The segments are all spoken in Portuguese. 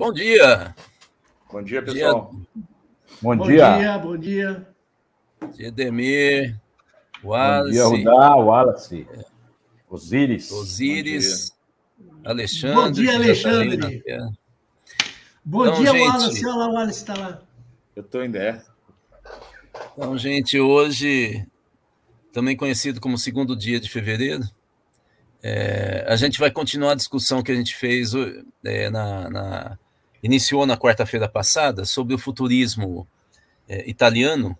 Bom dia. Bom dia, pessoal. Bom, bom dia. dia. Bom dia, bom dia. Demir, Wallace. Bom dia, Rudá, Wallace. Osíris. Osíris. Alexandre. Bom dia, Alexandre. Bom então, dia, gente... Wallace. Olha lá, o Wallace está lá. Eu estou em der. Então, gente, hoje, também conhecido como segundo dia de fevereiro, é, a gente vai continuar a discussão que a gente fez é, na, na iniciou na quarta-feira passada sobre o futurismo é, italiano,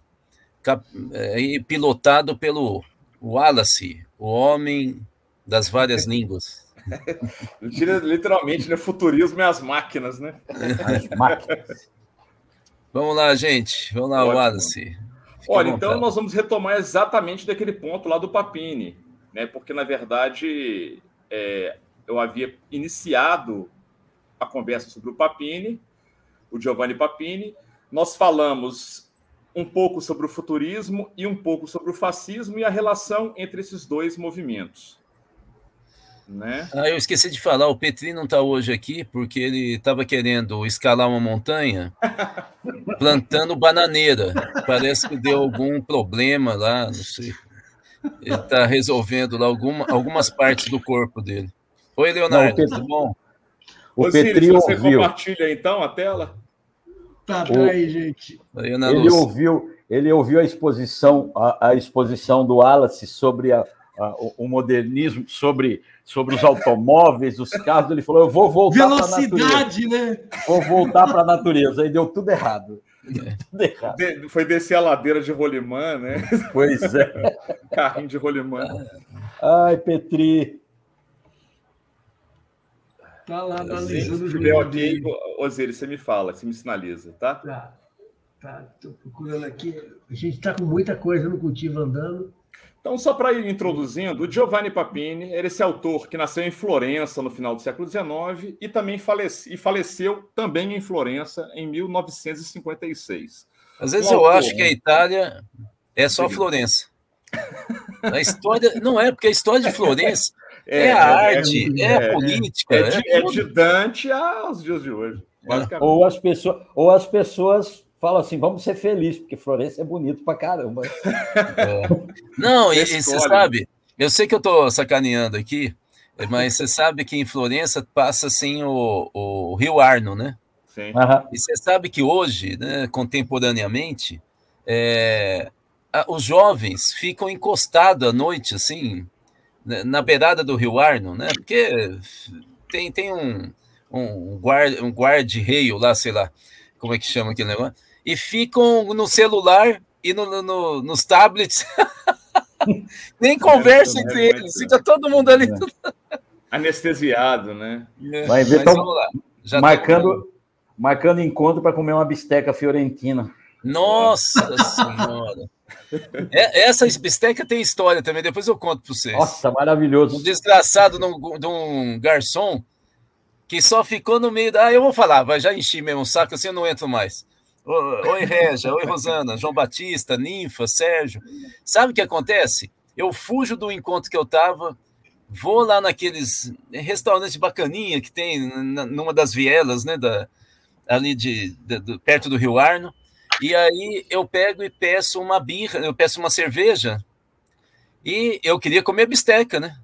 cap, é, pilotado pelo Wallace, o homem das várias línguas. Literalmente, né? Futurismo é as máquinas, né? As máquinas. Vamos lá, gente. Vamos lá, Ótimo. Wallace. Fique Olha, então nós vamos retomar exatamente daquele ponto lá do Papini, né? Porque, na verdade, é, eu havia iniciado a conversa sobre o Papini, o Giovanni Papini. Nós falamos um pouco sobre o futurismo e um pouco sobre o fascismo e a relação entre esses dois movimentos. Né? Ah, eu esqueci de falar, o Petri não está hoje aqui porque ele estava querendo escalar uma montanha plantando bananeira. Parece que deu algum problema lá, não sei. Ele está resolvendo lá alguma, algumas partes do corpo dele. Oi, Leonardo, não, tudo bom? O Ô, Petri Círio, você ouviu. compartilha então a tela? Tá, peraí, gente. Ele ouviu, ele ouviu a exposição, a, a exposição do Wallace sobre a, a, o modernismo, sobre, sobre os automóveis, os carros. Ele falou: Eu vou voltar para a natureza. né? Vou voltar para a natureza. Aí deu tudo errado. tudo errado. De, foi descer a ladeira de rolimã, né? Pois é. Carrinho de rolimã. Ai, Petri. Tá lá analisando o jogo. aqui, Osiris, você me fala, você me sinaliza, tá? Tá. Tá, tô procurando aqui. A gente está com muita coisa no cultivo andando. Então, só para ir introduzindo, o Giovanni Papini era esse autor que nasceu em Florença no final do século XIX e também falece, e faleceu também em Florença em 1956. Às vezes um eu autor, acho que a Itália é só Florença. A história não é porque a história de Florença é, é a é, arte, é, é, a política. É, de, é de Dante aos dias de hoje. Ou as pessoas, ou as pessoas falam assim, vamos ser felizes, porque Florença é bonito pra caramba. Não, e, e você sabe, eu sei que eu tô sacaneando aqui, mas você sabe que em Florença passa assim o, o Rio Arno, né? Sim. Uhum. E você sabe que hoje, né, contemporaneamente, é, os jovens ficam encostados à noite, assim, né, na beirada do Rio Arno, né? Porque tem, tem um, um, guarda, um guarda-reio lá, sei lá, como é que chama aquele negócio, e ficam no celular e no, no nos tablets. Nem conversa é, entre é, eles, fica todo mundo ali. É. Anestesiado, né? É, Vai ver, tão, marcando, marcando encontro para comer uma bisteca fiorentina. Nossa Senhora! É, essa bisteca tem história também, depois eu conto para vocês. Nossa, maravilhoso. Um desgraçado de um, de um, garçom que só ficou no meio da. Ah, eu vou falar, vai já enchi mesmo o saco, assim eu não entro mais. Oi, Regia, oi, Rosana, João Batista, Ninfa, Sérgio. Sabe o que acontece? Eu fujo do encontro que eu tava, vou lá naqueles restaurantes bacaninha que tem numa das vielas, né, da, ali de, de, de perto do Rio Arno. E aí eu pego e peço uma birra, eu peço uma cerveja. E eu queria comer bisteca, né?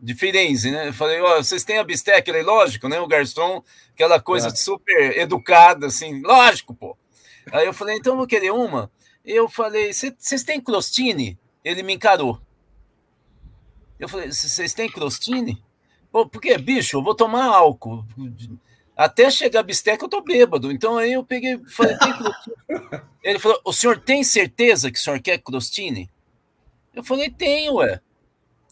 De Firenze, né? Eu falei, ó, oh, vocês têm a bisteca? Ele, lógico, né? O garçom, aquela coisa é. super educada, assim, lógico, pô. Aí eu falei, então eu vou querer uma. Eu falei, vocês têm crostini? Ele me encarou. Eu falei, vocês têm crostini? Pô, porque, bicho, eu vou tomar álcool. Até chegar a bisteca eu tô bêbado. Então aí eu peguei, falei, tem crostini? Ele falou, o senhor tem certeza que o senhor quer crostini? Eu falei, tenho, ué.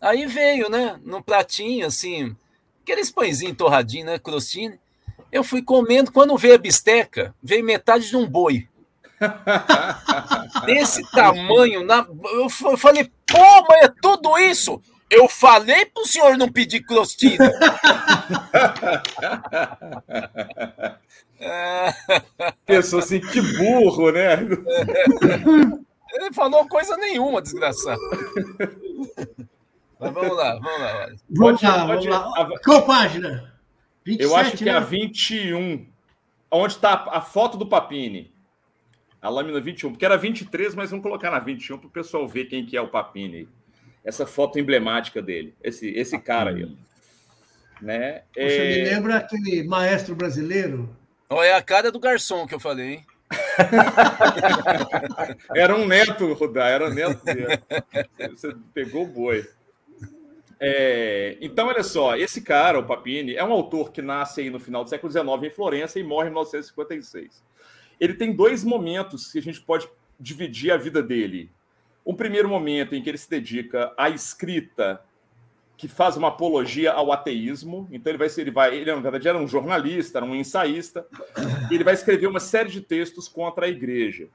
Aí veio, né, num pratinho, assim, aqueles pãezinhos torradinhos, né, crostini. Eu fui comendo, quando veio a bisteca, veio metade de um boi. Desse tamanho, na... eu falei, pô, mas é tudo isso? Eu falei pro senhor não pedir crostina. Pensou assim, que burro, né? Ele falou coisa nenhuma, desgraçado. Mas vamos lá, vamos lá. Vamos, pode, lá, pode, vamos lá. Qual página? 27, eu acho que né? é a 21. onde está a foto do Papini. A lâmina 21, porque era 23, mas vamos colocar na 21 para o pessoal ver quem que é o Papini. Essa foto emblemática dele, esse, esse cara aí. Né? Você é... me lembra aquele maestro brasileiro? Oh, é a cara do garçom que eu falei, hein? era um neto, Rudá, era neto dele. Você pegou o boi. É, então, olha só, esse cara, o Papini, é um autor que nasce aí no final do século XIX em Florença e morre em 1956. Ele tem dois momentos que a gente pode dividir a vida dele. Um primeiro momento em que ele se dedica à escrita que faz uma apologia ao ateísmo. Então ele vai ser, ele vai, ele na verdade era um jornalista, era um ensaísta. Ele vai escrever uma série de textos contra a igreja.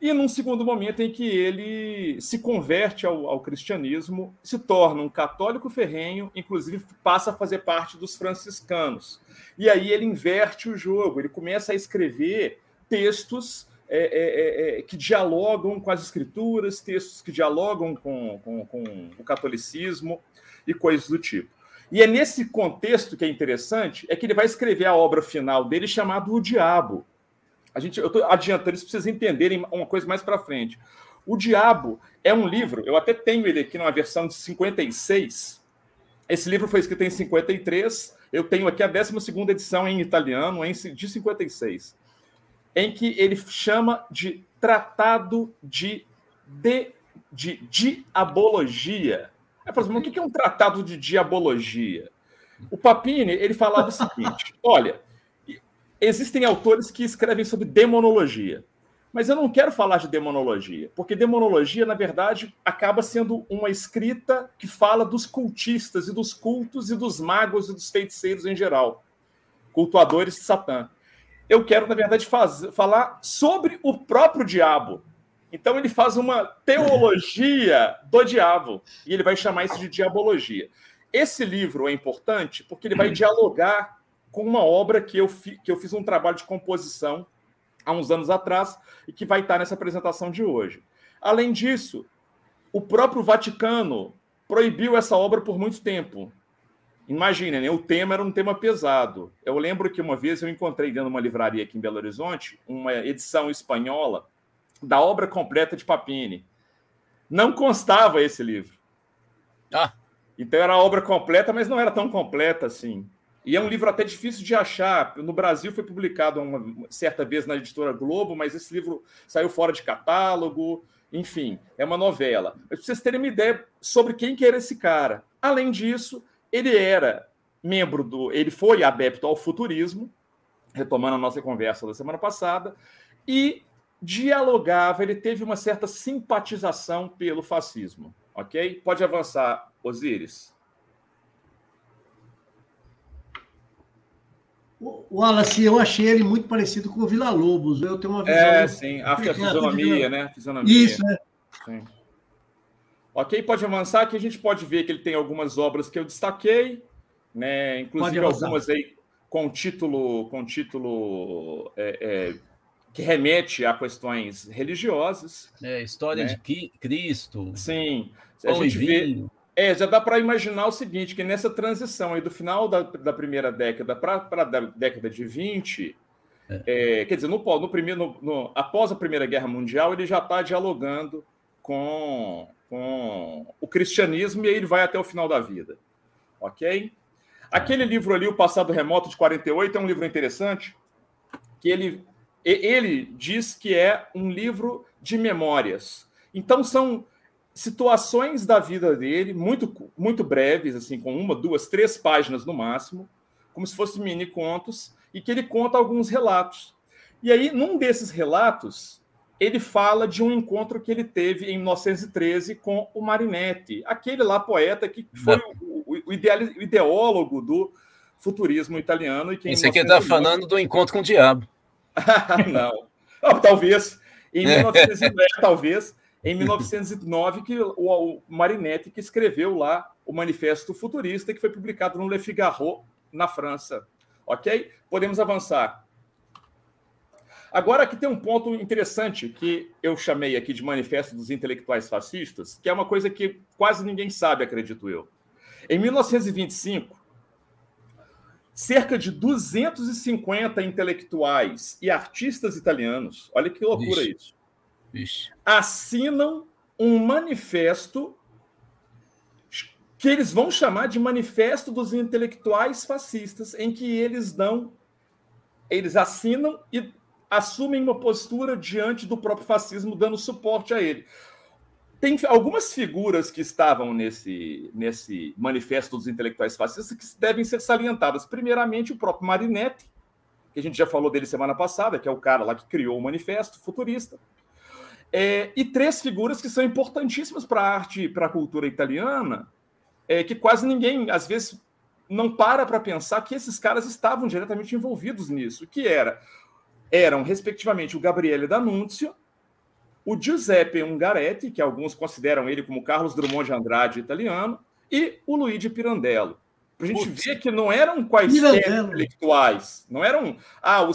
E num segundo momento em que ele se converte ao, ao, cristianismo, se torna um católico ferrenho, inclusive passa a fazer parte dos franciscanos. E aí ele inverte o jogo, ele começa a escrever textos é, é, é, é que dialogam com as escrituras, textos que dialogam com, com, com o catolicismo e coisas do tipo. E é nesse contexto que é interessante, é que ele vai escrever a obra final dele chamada O Diabo, a gente, eu estou adiantando isso para vocês entenderem uma coisa mais para frente. O Diabo é um livro, eu até tenho ele aqui numa versão de 56. Esse livro foi escrito em 53. Eu tenho aqui a 12 edição em italiano, de 56, em que ele chama de Tratado de, de, de Diabologia. É, por exemplo, o que é um tratado de diabologia? O Papini ele falava o seguinte: olha, Existem autores que escrevem sobre demonologia. Mas eu não quero falar de demonologia, porque demonologia, na verdade, acaba sendo uma escrita que fala dos cultistas e dos cultos e dos magos e dos feiticeiros em geral, cultuadores de Satã. Eu quero, na verdade, faz, falar sobre o próprio diabo. Então, ele faz uma teologia do diabo, e ele vai chamar isso de diabologia. Esse livro é importante porque ele vai dialogar com uma obra que eu, fi, que eu fiz um trabalho de composição há uns anos atrás e que vai estar nessa apresentação de hoje. Além disso, o próprio Vaticano proibiu essa obra por muito tempo. Imaginem, né? o tema era um tema pesado. Eu lembro que uma vez eu encontrei dentro de uma livraria aqui em Belo Horizonte uma edição espanhola da obra completa de Papini. Não constava esse livro. Ah. Então era a obra completa, mas não era tão completa assim. E é um livro até difícil de achar. No Brasil foi publicado uma certa vez na editora Globo, mas esse livro saiu fora de catálogo. Enfim, é uma novela. Mas para vocês terem uma ideia sobre quem que era esse cara. Além disso, ele era membro do. Ele foi adepto ao futurismo, retomando a nossa conversa da semana passada, e dialogava, ele teve uma certa simpatização pelo fascismo. Ok? Pode avançar, Osíris. O Wallace, eu achei ele muito parecido com o Vila Lobos. Eu tenho uma visão. É, sim, a, fisionomia, né? Fisionomia. Isso, né? Sim. Ok, pode avançar que a gente pode ver que ele tem algumas obras que eu destaquei, né? Inclusive algumas aí com título, com título é, é, que remete a questões religiosas. É, história né? de Cristo. Sim. A gente vê é, já dá para imaginar o seguinte, que nessa transição aí do final da, da primeira década para a década de 20, é. É, quer dizer, no, no primeiro, no, no, após a Primeira Guerra Mundial, ele já está dialogando com, com o cristianismo e aí ele vai até o final da vida. Ok? Aquele livro ali, O Passado Remoto, de 48, é um livro interessante, que ele, ele diz que é um livro de memórias. Então, são situações da vida dele, muito, muito breves, assim, com uma, duas, três páginas no máximo, como se fossem mini contos, e que ele conta alguns relatos. E aí, num desses relatos, ele fala de um encontro que ele teve em 1913 com o Marinetti, aquele lá poeta que foi o, o, o ideólogo do futurismo italiano. E que Isso aqui está falando do encontro com o diabo. não. não. Talvez. Em 1910, talvez em 1909, que o, Marinetti que escreveu lá o Manifesto Futurista, que foi publicado no Le Figaro, na França. Ok? Podemos avançar. Agora, aqui tem um ponto interessante que eu chamei aqui de Manifesto dos Intelectuais Fascistas, que é uma coisa que quase ninguém sabe, acredito eu. Em 1925, cerca de 250 intelectuais e artistas italianos, olha que loucura Vixe. isso, Vixe. assinam um manifesto que eles vão chamar de Manifesto dos Intelectuais Fascistas, em que eles dão, eles assinam e assumem uma postura diante do próprio fascismo, dando suporte a ele. Tem algumas figuras que estavam nesse, nesse manifesto dos intelectuais fascistas que devem ser salientadas. Primeiramente, o próprio Marinetti, que a gente já falou dele semana passada, que é o cara lá que criou o manifesto futurista. É, e três figuras que são importantíssimas para a arte, para a cultura italiana, é, que quase ninguém, às vezes, não para para pensar que esses caras estavam diretamente envolvidos nisso, que era eram, respectivamente, o Gabriele D'Annunzio, o Giuseppe Ungaretti, que alguns consideram ele como Carlos Drummond de Andrade italiano, e o Luigi Pirandello. Para a gente Putz. ver que não eram quaisquer intelectuais, não eram ah, o,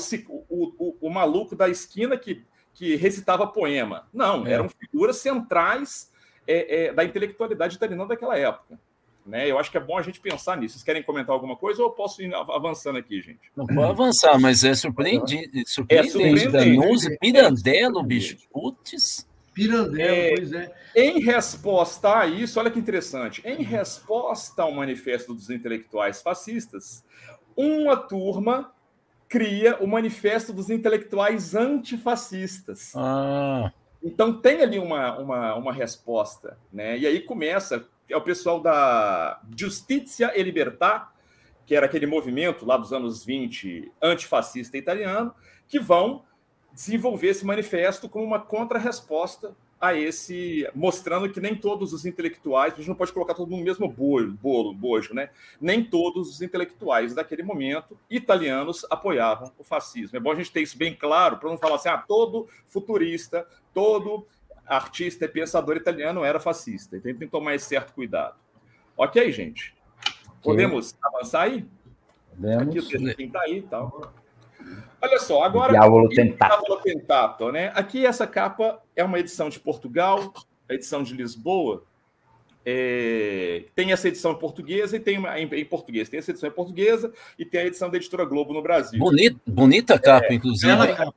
o, o, o, maluco da esquina que, que recitava poema. Não, é. eram figuras centrais é, é, da intelectualidade italiana daquela época. Né? Eu acho que é bom a gente pensar nisso. Vocês querem comentar alguma coisa ou eu posso ir avançando aqui, gente? Não pode avançar, mas é surpreendente. Surpreendente. É surpreendente. Pirandello, bicho. Putz. Pirandello, é, pois é. Em resposta a isso, olha que interessante. Em resposta ao manifesto dos intelectuais fascistas, uma turma cria o manifesto dos intelectuais antifascistas. Ah. Então tem ali uma, uma, uma resposta, né? E aí começa é o pessoal da Justiça e Libertà, que era aquele movimento lá dos anos 20 antifascista italiano, que vão desenvolver esse manifesto como uma contrarresposta a esse, mostrando que nem todos os intelectuais, a gente não pode colocar todo mundo no mesmo bolo, bolo, bojo, né? Nem todos os intelectuais daquele momento italianos apoiavam o fascismo. É bom a gente ter isso bem claro para não falar assim, ah, todo futurista, todo artista e pensador italiano era fascista. Então tem que tomar esse certo cuidado. Ok, gente? Podemos okay. avançar aí? Podemos. Aqui o texto tá aí e tal. Olha só, agora. Diavolo Tentato. Diavolo Tentato, né? Aqui essa capa é uma edição de Portugal, a edição de Lisboa. É... tem essa edição em portuguesa e tem uma, em, em, português. Tem essa edição em portuguesa e tem a edição da editora Globo no Brasil. Bonita, bonita capa, é, inclusive. Capa.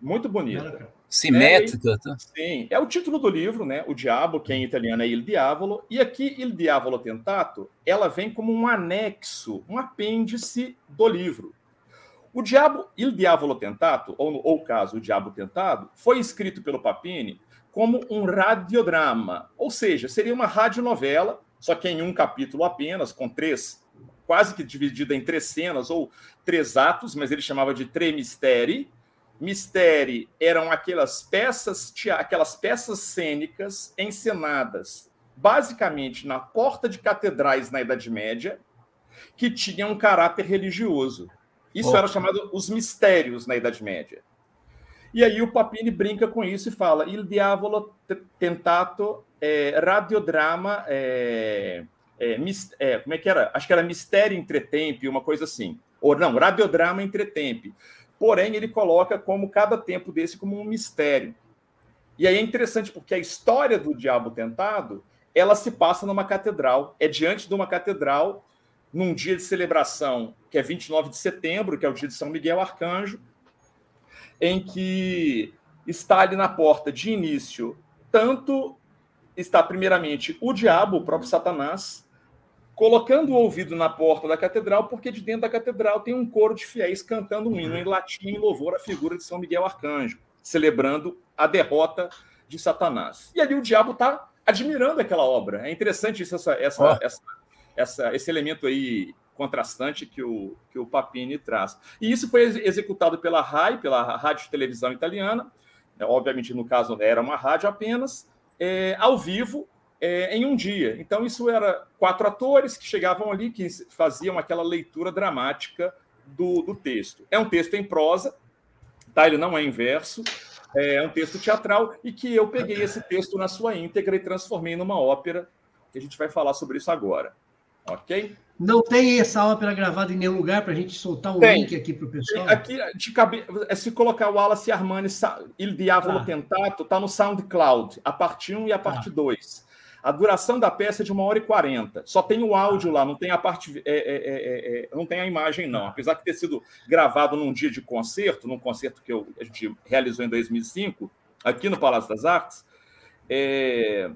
Muito bonita. Simétrica. É, tá? Sim, é o título do livro, né? O Diabo, que em italiano é Il Diavolo. E aqui, Il Diavolo Tentato, ela vem como um anexo, um apêndice do livro. O Diabo, Il Diavolo Tentato, ou, ou caso O Diabo Tentado, foi escrito pelo Papini como um radiodrama, ou seja, seria uma radionovela, só que em um capítulo apenas, com três, quase que dividida em três cenas ou três atos, mas ele chamava de Tre Misteri, Misteri eram aquelas peças, aquelas peças cênicas encenadas basicamente na porta de catedrais na Idade Média, que tinham um caráter religioso. Isso oh. era chamado os mistérios na Idade Média. E aí o Papini brinca com isso e fala: Il diavolo tentato é, radiodrama. É, é, é, como é que era? Acho que era Mistério Entretempo, uma coisa assim. Ou não, radiodrama Entretempo porém ele coloca como cada tempo desse como um mistério. E aí é interessante porque a história do diabo tentado, ela se passa numa catedral, é diante de uma catedral num dia de celebração, que é 29 de setembro, que é o dia de São Miguel Arcanjo, em que está ali na porta de início, tanto está primeiramente o diabo, o próprio Satanás, colocando o ouvido na porta da catedral, porque de dentro da catedral tem um coro de fiéis cantando um hino em latim em louvor à figura de São Miguel Arcanjo, celebrando a derrota de Satanás. E ali o diabo está admirando aquela obra. É interessante isso, essa, essa, oh. essa, essa, esse elemento aí contrastante que o, que o Papini traz. E isso foi executado pela RAI, pela Rádio Televisão Italiana, obviamente no caso era uma rádio apenas, é, ao vivo, é, em um dia. Então, isso era quatro atores que chegavam ali, que faziam aquela leitura dramática do, do texto. É um texto em prosa, tá? ele não é em verso, é um texto teatral, e que eu peguei esse texto na sua íntegra e transformei numa ópera, que a gente vai falar sobre isso agora. Ok? Não tem essa ópera gravada em nenhum lugar para a gente soltar um tem. link aqui para o pessoal? Aqui, de cabe... É se colocar o Wallace Armani Il Diavolo ah. Tentato, está no SoundCloud, a parte 1 e a parte 2. A duração da peça é de uma hora e quarenta. Só tem o áudio lá, não tem a parte, é, é, é, é, não tem a imagem não. Apesar de ter sido gravado num dia de concerto, num concerto que eu, a gente realizou em 2005 aqui no Palácio das Artes, é,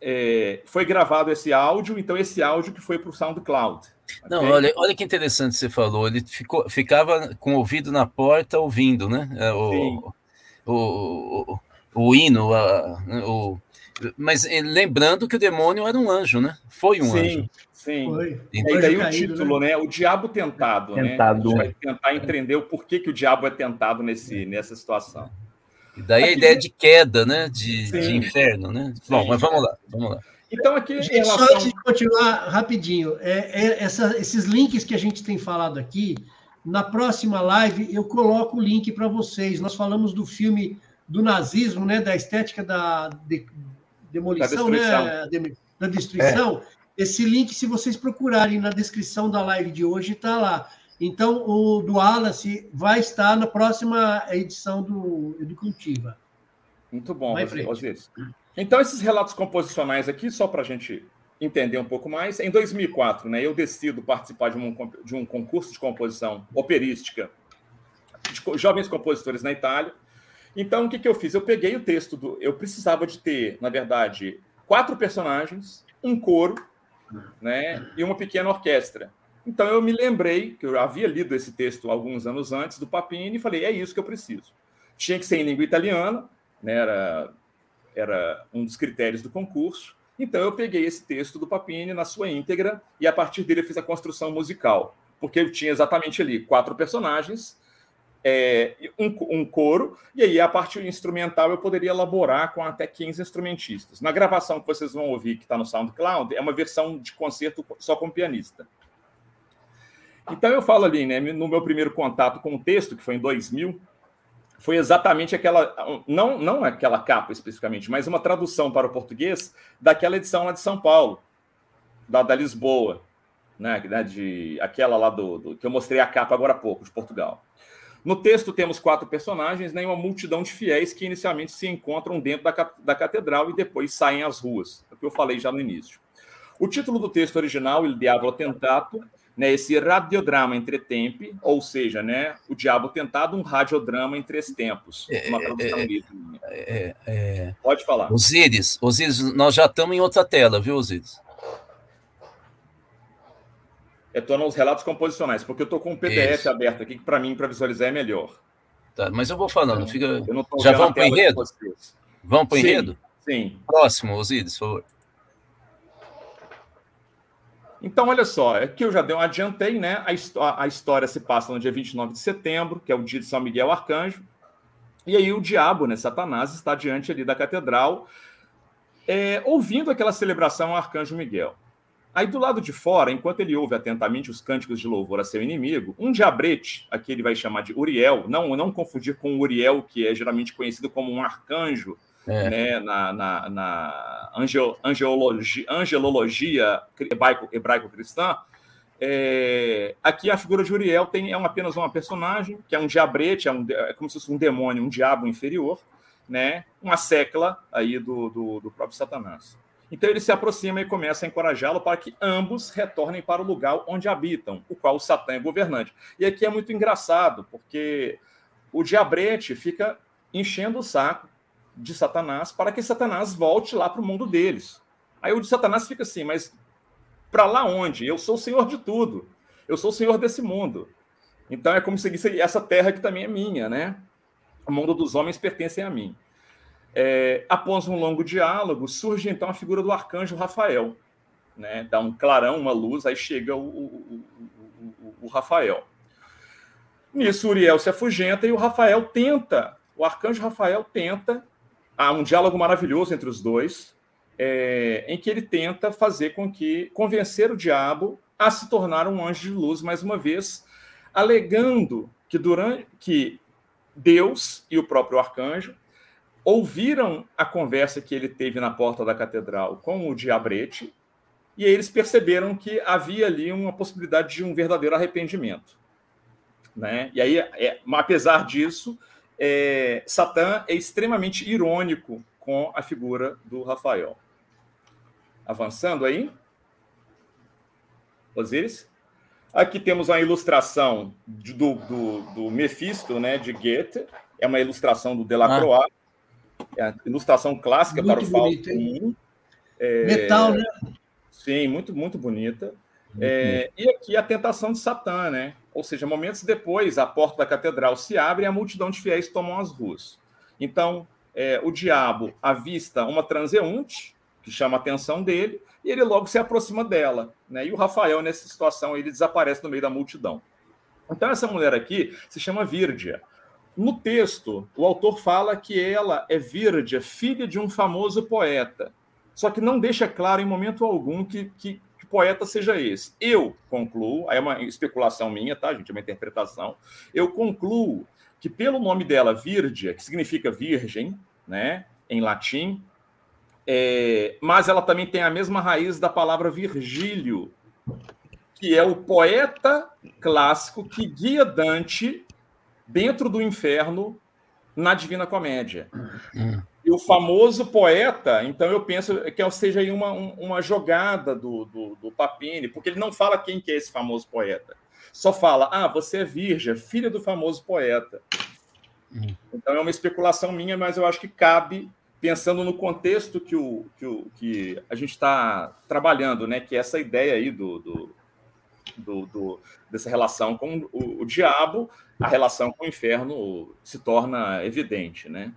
é, foi gravado esse áudio. Então esse áudio que foi para o SoundCloud. Não, okay? olha, olha que interessante você falou. Ele ficou, ficava com o ouvido na porta ouvindo, né? O, o, o, o, hino, a, o, mas eh, lembrando que o demônio era um anjo, né? Foi um sim, anjo. Sim, Foi. E daí o título, né? né? O diabo tentado, tentado. né? A gente vai tentar entender o porquê que o diabo é tentado nesse, nessa situação. E daí a ideia de queda, né? De, de inferno, né? Sim. Bom, mas vamos lá, vamos lá. Então, aqui. Gente, relação... Só antes de continuar rapidinho, é, é, essa, esses links que a gente tem falado aqui, na próxima live eu coloco o link para vocês. Nós falamos do filme do nazismo, né? Da estética da, de, demolição, da destruição. né? Da destruição. É. Esse link, se vocês procurarem na descrição da live de hoje, está lá. Então, o do Wallace vai estar na próxima edição do Educativa. Muito bom, Osiris. Então, esses relatos composicionais aqui, só para a gente entender um pouco mais, em 2004, né, eu decido participar de um, de um concurso de composição operística de jovens compositores na Itália. Então, o que, que eu fiz? Eu peguei o texto do. Eu precisava de ter, na verdade, quatro personagens, um coro, né, e uma pequena orquestra. Então, eu me lembrei que eu havia lido esse texto alguns anos antes do Papini e falei: é isso que eu preciso. Tinha que ser em língua italiana, né, era, era um dos critérios do concurso. Então, eu peguei esse texto do Papini na sua íntegra e, a partir dele, eu fiz a construção musical, porque eu tinha exatamente ali quatro personagens é, um, um, coro, e aí a parte instrumental eu poderia elaborar com até 15 instrumentistas. Na gravação que vocês vão ouvir, que está no SoundCloud, é uma versão de concerto só com pianista. Então eu falo ali, né, no meu primeiro contato com o texto, que foi em 2000, foi exatamente aquela, não, não aquela capa especificamente, mas uma tradução para o português daquela edição lá de São Paulo, da, da Lisboa, né, de, aquela lá do, do, que eu mostrei a capa agora há pouco, de Portugal. No texto temos quatro personagens né, e uma multidão de fiéis que inicialmente se encontram dentro da, da catedral e depois saem às ruas, é o que eu falei já no início. O título do texto original, Il Diavolo Tentato, né, esse radiodrama entre tempi, ou seja, né, o Diabo Tentado, um radiodrama em três tempos. É, uma tradução é, livre. É, é, Pode falar. Osíris, Osíris, nós já estamos em outra tela, viu, Osíris? Estou nos relatos composicionais, porque eu estou com um PDF Isso. aberto aqui, que para mim, para visualizar, é melhor. Tá, mas eu vou falando, fica... Já vamos para o enredo? Vamos para o enredo? Sim. Próximo, Osíris, por favor. Então, olha só, aqui eu já dei um adiantei, né? A, a, história se passa no dia 29 de setembro, que é o dia de São Miguel Arcanjo. E aí o diabo, né, Satanás, está diante ali da catedral, é, ouvindo aquela celebração ao Arcanjo Miguel. Aí do lado de fora, enquanto ele ouve atentamente os cânticos de louvor a seu inimigo, um diabrete, aqui ele vai chamar de Uriel, não, não confundir com Uriel, que é geralmente conhecido como um arcanjo, é. né, na, na, na angel, angelologia, angelologia hebraico-cristã, é, aqui a figura de Uriel tem, é apenas uma personagem, que é um diabrete, é, um, é como se fosse um demônio, um diabo inferior, né, uma secla aí do, do, do próprio Satanás. Então ele se aproxima e começa a encorajá-lo para que ambos retornem para o lugar onde habitam, o qual o Satã é governante. E aqui é muito engraçado, porque o diabrete fica enchendo o saco de Satanás para que Satanás volte lá para o mundo deles. Aí o de Satanás fica assim, mas para lá onde? Eu sou o senhor de tudo. Eu sou o senhor desse mundo. Então é como se essa terra que também é minha, né? O mundo dos homens pertence a mim. É, após um longo diálogo, surge então a figura do arcanjo Rafael. Né? Dá um clarão, uma luz, aí chega o, o, o, o Rafael. Nisso, Uriel se afugenta e o Rafael tenta, o arcanjo Rafael tenta, há um diálogo maravilhoso entre os dois, é, em que ele tenta fazer com que, convencer o diabo a se tornar um anjo de luz mais uma vez, alegando que durante que Deus e o próprio arcanjo ouviram a conversa que ele teve na porta da catedral com o diabrete e eles perceberam que havia ali uma possibilidade de um verdadeiro arrependimento. Né? E aí, é, apesar disso, é, Satã é extremamente irônico com a figura do Rafael. Avançando aí. Osíris. Aqui temos uma ilustração do, do, do Mephisto, né, de Goethe. É uma ilustração do Delacroix. Ah. É a ilustração clássica muito para o Fausto 1. É... Metal, né? Sim, muito, muito bonita. É, e aqui a tentação de Satã, né? Ou seja, momentos depois, a porta da catedral se abre e a multidão de fiéis tomam as ruas. Então, é, o diabo avista uma transeunte, que chama a atenção dele, e ele logo se aproxima dela. Né? E o Rafael, nessa situação, ele desaparece no meio da multidão. Então, essa mulher aqui se chama Vírdia. No texto, o autor fala que ela é Vírdia, filha de um famoso poeta. Só que não deixa claro em momento algum que, que, que poeta seja esse. Eu concluo, aí é uma especulação minha, tá, gente? É uma interpretação. Eu concluo que pelo nome dela, Vírdia, que significa virgem, né, em latim, é, mas ela também tem a mesma raiz da palavra Virgílio, que é o poeta clássico que guia Dante dentro do inferno na Divina Comédia. Hum. E o famoso poeta, então eu penso que seja aí uma, uma jogada do, do, do, Papini, porque ele não fala quem que é esse famoso poeta. Só fala, ah, você é virgem, filha do famoso poeta. Hum. Então é uma especulação minha, mas eu acho que cabe pensando no contexto que, o, que, o, que a gente está trabalhando, né? que é essa ideia aí do, do, do, do dessa relação com o, o, diabo, a relação com o inferno se torna evidente. Né?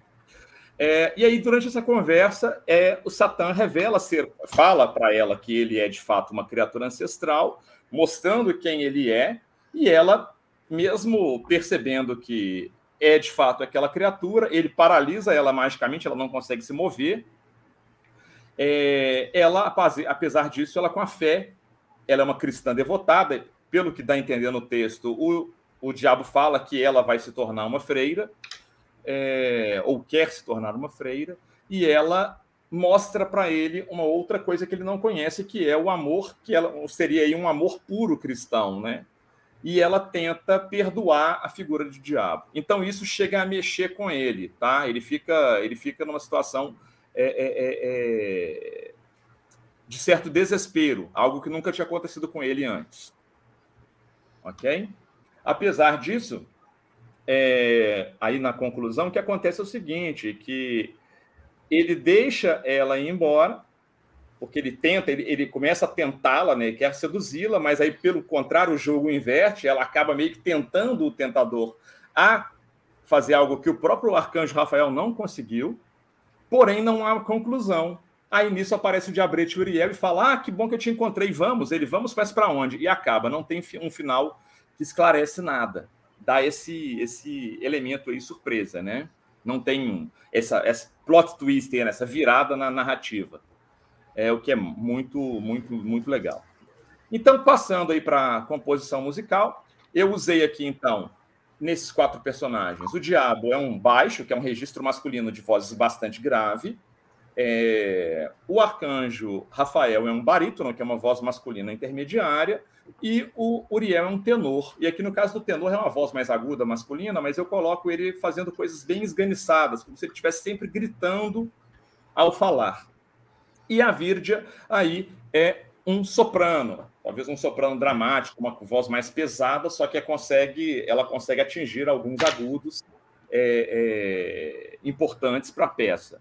É, e aí, durante essa conversa, é, o Satã revela ser, fala para ela que ele é de fato uma criatura ancestral, mostrando quem ele é, e ela, mesmo percebendo que é de fato aquela criatura, ele paralisa ela magicamente, ela não consegue se mover. É, ela, apesar disso, ela com a fé, ela é uma cristã devotada, pelo que dá a entender no texto, o, o diabo fala que ela vai se tornar uma freira, é, ou quer se tornar uma freira, e ela mostra para ele uma outra coisa que ele não conhece, que é o amor, que ela seria aí um amor puro cristão, né? e ela tenta perdoar a figura de diabo. Então isso chega a mexer com ele, tá? Ele fica, ele fica numa situação é, é, é, é, de certo desespero, algo que nunca tinha acontecido com ele antes. Ok? Apesar disso, é, aí na conclusão, o que acontece é o seguinte, que ele deixa ela ir embora, porque ele tenta, ele, ele começa a tentá-la, né? Quer seduzi-la, mas aí, pelo contrário, o jogo inverte, ela acaba meio que tentando o tentador a fazer algo que o próprio arcanjo Rafael não conseguiu, porém não há conclusão. Aí nisso aparece o Diabrete Uriel e fala: Ah, que bom que eu te encontrei, vamos. Ele, vamos, mas para onde? E acaba, não tem um final que esclarece nada. Dá esse, esse elemento aí surpresa, né? Não tem essa, essa plot twist, essa virada na narrativa é o que é muito, muito, muito legal. Então, passando aí para a composição musical, eu usei aqui, então, nesses quatro personagens. O Diabo é um baixo, que é um registro masculino de vozes bastante grave. É... O Arcanjo Rafael é um barítono, que é uma voz masculina intermediária. E o Uriel é um tenor. E aqui, no caso do tenor, é uma voz mais aguda, masculina, mas eu coloco ele fazendo coisas bem esganiçadas, como se ele estivesse sempre gritando ao falar. E a Vírdia aí é um soprano, talvez um soprano dramático, uma voz mais pesada, só que consegue, ela consegue atingir alguns agudos é, é, importantes para a peça.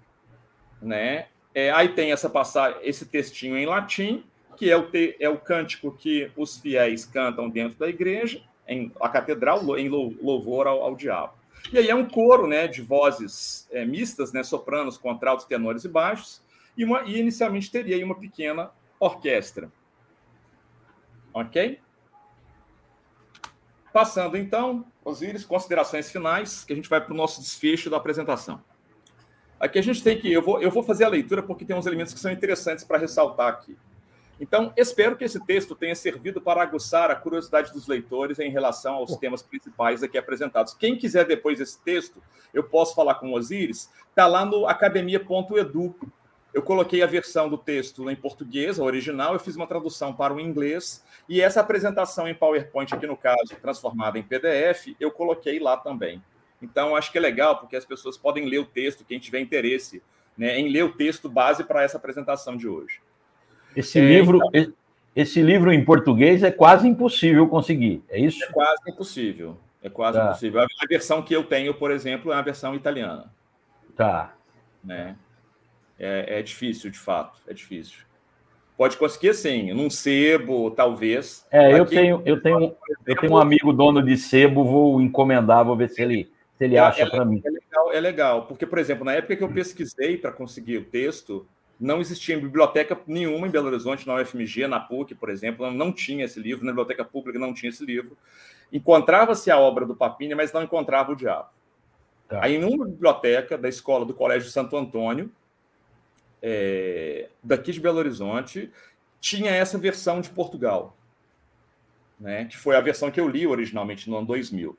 Né? É, aí tem essa passar esse textinho em latim, que é o, te, é o cântico que os fiéis cantam dentro da igreja, em a catedral, em louvor ao, ao diabo. E aí é um coro né, de vozes é, mistas, né, sopranos, contraltos, tenores e baixos, e, uma, e inicialmente teria uma pequena orquestra. Ok? Passando então, Osíris, considerações finais, que a gente vai para o nosso desfecho da apresentação. Aqui a gente tem que. Eu vou, eu vou fazer a leitura porque tem uns elementos que são interessantes para ressaltar aqui. Então, espero que esse texto tenha servido para aguçar a curiosidade dos leitores em relação aos temas principais aqui apresentados. Quem quiser depois esse texto, eu posso falar com o Osíris, está lá no academia.edu. Eu coloquei a versão do texto em português, a original, eu fiz uma tradução para o inglês, e essa apresentação em PowerPoint, aqui no caso, transformada em PDF, eu coloquei lá também. Então, acho que é legal, porque as pessoas podem ler o texto, quem tiver interesse né, em ler o texto base para essa apresentação de hoje. Esse é, livro, então, esse livro em português é quase impossível conseguir, é isso? É quase impossível. É quase tá. impossível. A versão que eu tenho, por exemplo, é a versão italiana. Tá. Né? É, é difícil, de fato, é difícil. Pode conseguir sim, num sebo, talvez. É, eu tenho, eu tenho, eu tenho um amigo dono de sebo, vou encomendar, vou ver se ele, se ele é, acha é, para mim. É legal, é legal, porque, por exemplo, na época que eu pesquisei para conseguir o texto, não existia biblioteca nenhuma em Belo Horizonte, na UFMG, na PUC, por exemplo, não tinha esse livro, na biblioteca pública não tinha esse livro. Encontrava-se a obra do Papini, mas não encontrava o diabo. Tá. Aí, numa biblioteca da escola do Colégio Santo Antônio, é, daqui de Belo Horizonte, tinha essa versão de Portugal, né, que foi a versão que eu li originalmente no ano 2000.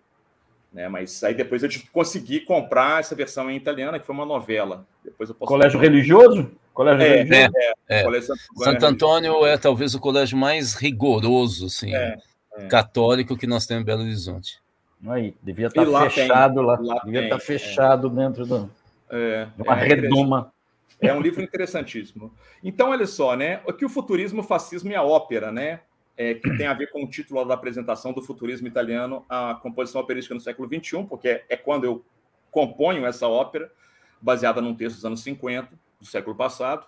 Né, mas aí depois eu consegui comprar essa versão em italiana, que foi uma novela. Depois eu posso Colégio religioso? Colégio é, religioso? É, é, é. Colégio Santo Antônio é talvez o colégio mais rigoroso, assim, é, é. católico que nós temos em Belo Horizonte. Aí, devia estar tá fechado tem, lá, lá, devia estar tá é. fechado dentro do, é, de uma redoma. É um livro interessantíssimo. Então, olha só, né? Aqui o futurismo, o fascismo e a ópera, né? É, que tem a ver com o título da apresentação do futurismo italiano, a composição operística no século XXI, porque é quando eu componho essa ópera, baseada num texto dos anos 50 do século passado.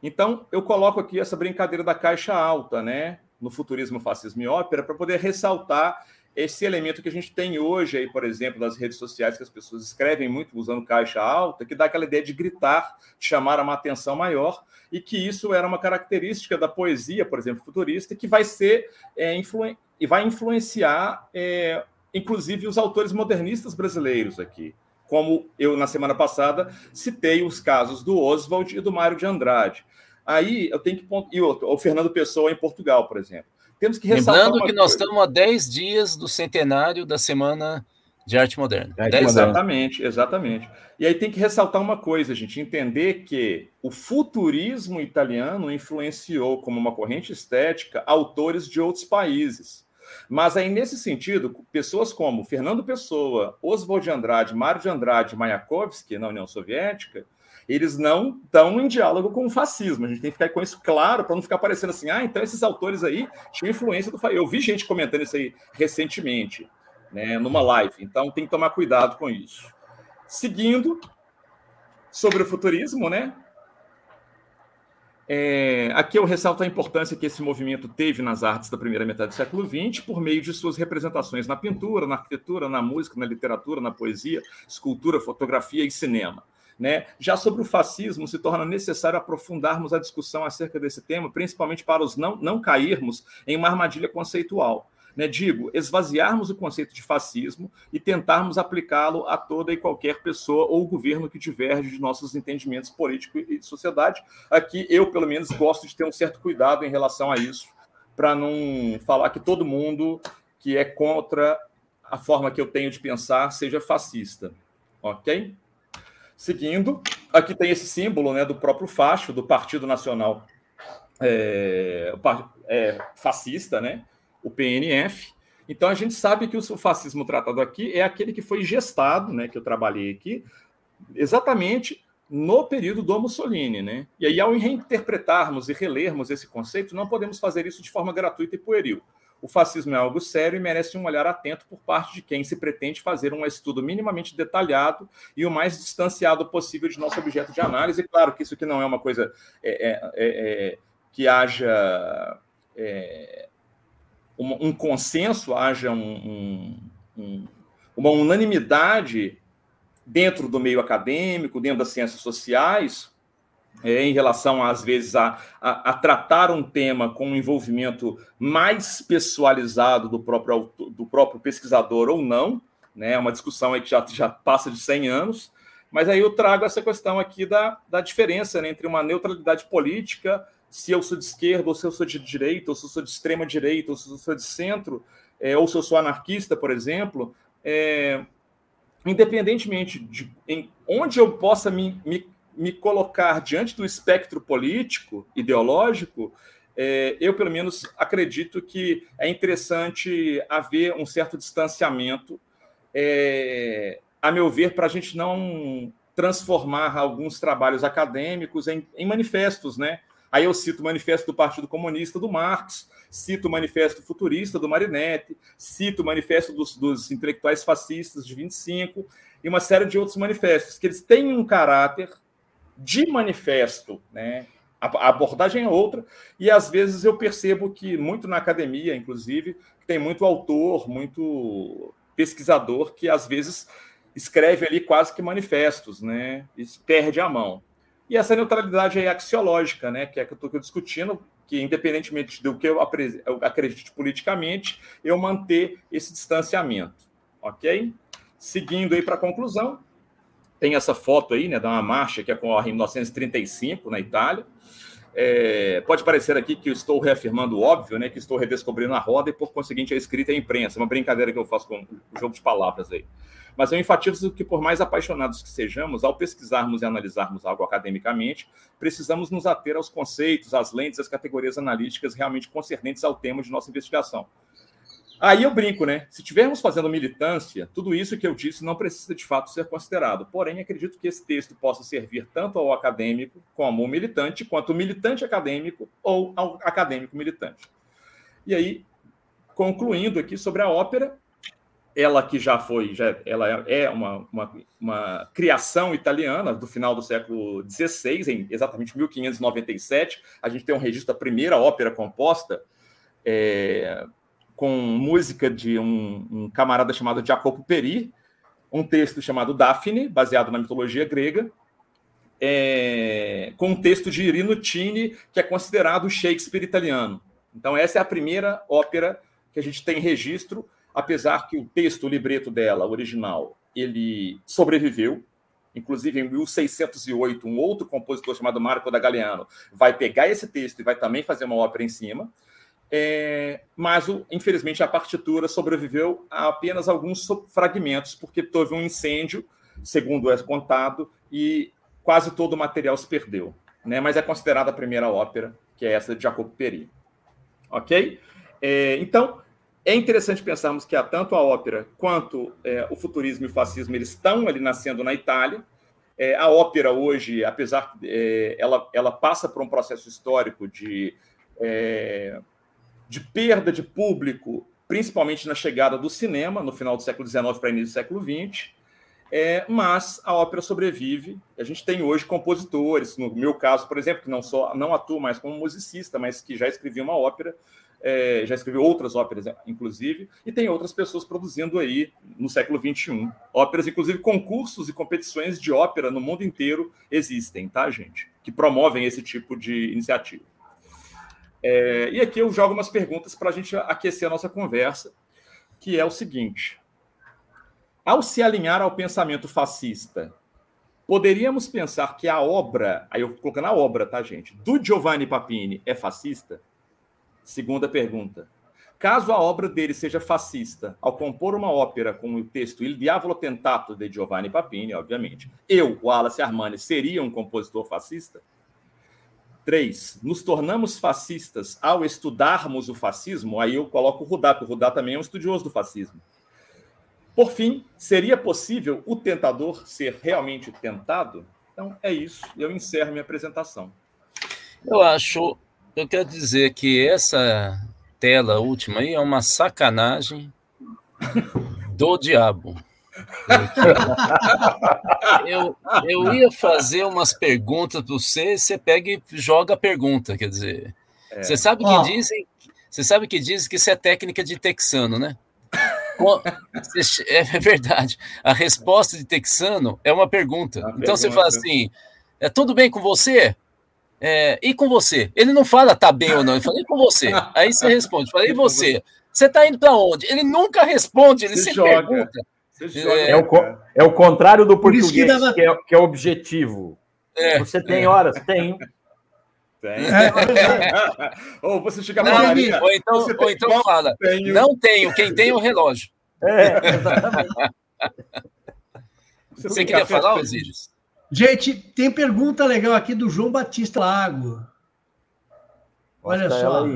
Então, eu coloco aqui essa brincadeira da caixa alta, né, no futurismo, fascismo e ópera, para poder ressaltar esse elemento que a gente tem hoje aí, por exemplo, nas redes sociais, que as pessoas escrevem muito usando caixa alta, que dá aquela ideia de gritar, de chamar uma atenção maior, e que isso era uma característica da poesia, por exemplo, futurista, que vai ser é, influ... e vai influenciar, é, inclusive, os autores modernistas brasileiros aqui como eu, na semana passada, citei os casos do Oswald e do Mário de Andrade. Aí eu tenho que. E outro, o Fernando Pessoa em Portugal, por exemplo. Temos que ressaltar. Lembrando que nós coisa. estamos a 10 dias do centenário da Semana de Arte Moderna. Arte exatamente, exatamente. E aí tem que ressaltar uma coisa, gente, entender que o futurismo italiano influenciou como uma corrente estética autores de outros países. Mas aí, nesse sentido, pessoas como Fernando Pessoa, Oswald de Andrade, Mário de Andrade Mayakovsky, na União Soviética, eles não estão em diálogo com o fascismo. A gente tem que ficar com isso claro para não ficar parecendo assim, ah, então esses autores aí tinham influência do Eu vi gente comentando isso aí recentemente, né, numa live. Então tem que tomar cuidado com isso. Seguindo sobre o futurismo, né? É, aqui eu ressalto a importância que esse movimento teve nas artes da primeira metade do século XX, por meio de suas representações na pintura, na arquitetura, na música, na literatura, na poesia, escultura, fotografia e cinema. Né? Já sobre o fascismo, se torna necessário aprofundarmos a discussão acerca desse tema, principalmente para os não, não cairmos em uma armadilha conceitual né, digo, esvaziarmos o conceito de fascismo e tentarmos aplicá-lo a toda e qualquer pessoa ou governo que diverge de nossos entendimentos políticos e de sociedade. Aqui eu, pelo menos, gosto de ter um certo cuidado em relação a isso, para não falar que todo mundo que é contra a forma que eu tenho de pensar seja fascista. Ok? Seguindo, aqui tem esse símbolo né, do próprio facho, do Partido Nacional é, é, Fascista, né? o PNF. Então a gente sabe que o fascismo tratado aqui é aquele que foi gestado, né, que eu trabalhei aqui, exatamente no período do Mussolini, né? E aí ao reinterpretarmos e relermos esse conceito, não podemos fazer isso de forma gratuita e pueril. O fascismo é algo sério e merece um olhar atento por parte de quem se pretende fazer um estudo minimamente detalhado e o mais distanciado possível de nosso objeto de análise. Claro que isso aqui não é uma coisa é, é, é, é que haja é, um, um consenso, haja um, um, uma unanimidade dentro do meio acadêmico, dentro das ciências sociais, é, em relação, às vezes, a, a, a, tratar um tema com um envolvimento mais pessoalizado do próprio, do próprio pesquisador ou não, né? É uma discussão aí que já, já passa de 100 anos, mas aí eu trago essa questão aqui da, da diferença né, entre uma neutralidade política se eu sou de esquerda, ou se eu sou de direita, ou se eu sou de extrema direita, ou se eu sou de centro, é, ou se eu sou anarquista, por exemplo, é, independentemente de em onde eu possa me, me, me, colocar diante do espectro político, ideológico, é, eu, pelo menos, acredito que é interessante haver um certo distanciamento, é, a meu ver, para a gente não transformar alguns trabalhos acadêmicos em, em manifestos, né? Aí eu cito o Manifesto do Partido Comunista do Marx, cito o Manifesto Futurista do Marinetti, cito o Manifesto dos, dos Intelectuais Fascistas de 25 e uma série de outros manifestos, que eles têm um caráter de manifesto, né? A abordagem é outra, e às vezes eu percebo que, muito na academia, inclusive, tem muito autor, muito pesquisador que às vezes escreve ali quase que manifestos, né? E perde a mão. E essa neutralidade é axiológica, né? Que é que eu estou discutindo, que independentemente do que eu acredite politicamente, eu manter esse distanciamento, ok? Seguindo aí para a conclusão, tem essa foto aí, né, de uma marcha que ocorre em 1935 na Itália. É, pode parecer aqui que eu estou reafirmando o óbvio, né, que estou redescobrindo a roda e, por conseguinte, a escrita e a imprensa. Uma brincadeira que eu faço com o jogo de palavras aí. Mas eu enfatizo que, por mais apaixonados que sejamos, ao pesquisarmos e analisarmos algo academicamente, precisamos nos ater aos conceitos, às lentes, às categorias analíticas realmente concernentes ao tema de nossa investigação. Aí eu brinco, né? Se estivermos fazendo militância, tudo isso que eu disse não precisa de fato ser considerado. Porém, acredito que esse texto possa servir tanto ao acadêmico como ao militante, quanto ao militante acadêmico ou ao acadêmico militante. E aí, concluindo aqui sobre a ópera, ela que já foi, já, ela é uma, uma, uma criação italiana do final do século XVI, em exatamente 1597. A gente tem um registro da primeira ópera composta. É, com música de um, um camarada chamado Jacopo Peri, um texto chamado Daphne, baseado na mitologia grega, é, com um texto de Irino Tini, que é considerado Shakespeare italiano. Então, essa é a primeira ópera que a gente tem registro, apesar que o texto, o libreto dela, original, ele sobreviveu. Inclusive, em 1608, um outro compositor chamado Marco da Galeano vai pegar esse texto e vai também fazer uma ópera em cima. É, mas, infelizmente, a partitura sobreviveu a apenas alguns fragmentos, porque teve um incêndio, segundo é contado, e quase todo o material se perdeu. Né? Mas é considerada a primeira ópera, que é essa de Jacopo Peri. Ok? É, então, é interessante pensarmos que tanto a ópera quanto é, o futurismo e o fascismo eles estão ali nascendo na Itália. É, a ópera hoje, apesar é, ela, ela passa por um processo histórico de é, de perda de público, principalmente na chegada do cinema, no final do século XIX para início do século XX. É, mas a ópera sobrevive. A gente tem hoje compositores, no meu caso, por exemplo, que não só não atuo mais como musicista, mas que já escrevi uma ópera, é, já escrevi outras óperas, inclusive, e tem outras pessoas produzindo aí no século XXI. Óperas, inclusive concursos e competições de ópera no mundo inteiro existem, tá, gente? Que promovem esse tipo de iniciativa. É, e aqui eu jogo umas perguntas para a gente aquecer a nossa conversa, que é o seguinte: ao se alinhar ao pensamento fascista, poderíamos pensar que a obra, aí eu colocando a obra, tá, gente, do Giovanni Papini é fascista? Segunda pergunta. Caso a obra dele seja fascista, ao compor uma ópera com o texto Il Diavolo Tentato de Giovanni Papini, obviamente, eu, Wallace Armani, seria um compositor fascista? Três, nos tornamos fascistas ao estudarmos o fascismo, aí eu coloco o Rudá, porque o Rudá também é um estudioso do fascismo. Por fim, seria possível o tentador ser realmente tentado? Então, é isso. Eu encerro minha apresentação. Eu acho, eu quero dizer que essa tela última aí é uma sacanagem do diabo. Eu, eu ia fazer umas perguntas para você, você pega e joga a pergunta, quer dizer. É. Você sabe que dizem, você sabe que dizem que isso é técnica de texano, né? É verdade. A resposta de texano é uma pergunta. então pergunta. você fala assim: é tudo bem com você? É, e com você? Ele não fala tá bem ou não, ele fala e com você. Aí você responde, fala, e você? Você está indo para onde? Ele nunca responde, ele se pergunta. É, é, o, é o contrário do português, que, dava... que, é, que é objetivo. É, você tem horas? Tenho. Tem. É. ou você chega não, Maria, ou então, ou tem, então fala, tenho. não tenho, quem tem é o relógio. É, exatamente. Você, você queria falar, Osíris? Gente, tem pergunta legal aqui do João Batista Lago. Olha só.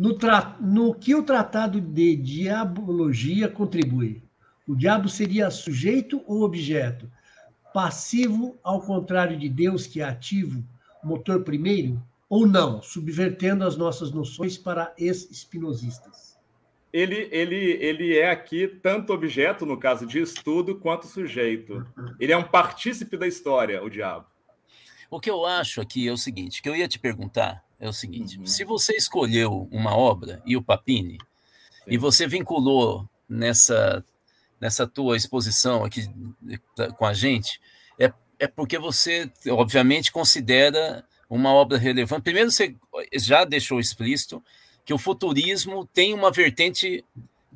No, tra... no que o tratado de diabologia contribui? O diabo seria sujeito ou objeto? passivo ao contrário de Deus, que é ativo, motor primeiro, ou não, subvertendo as nossas noções para ex-espinosistas? Ele, ele, ele é aqui tanto objeto, no caso de estudo, quanto sujeito. Ele é um partícipe da história, o diabo. O que eu acho aqui é o seguinte, que eu ia te perguntar é o seguinte, uhum. se você escolheu uma obra e o Papini, Sim. e você vinculou nessa nessa tua exposição aqui com a gente, é, é porque você, obviamente, considera uma obra relevante. Primeiro, você já deixou explícito que o futurismo tem uma vertente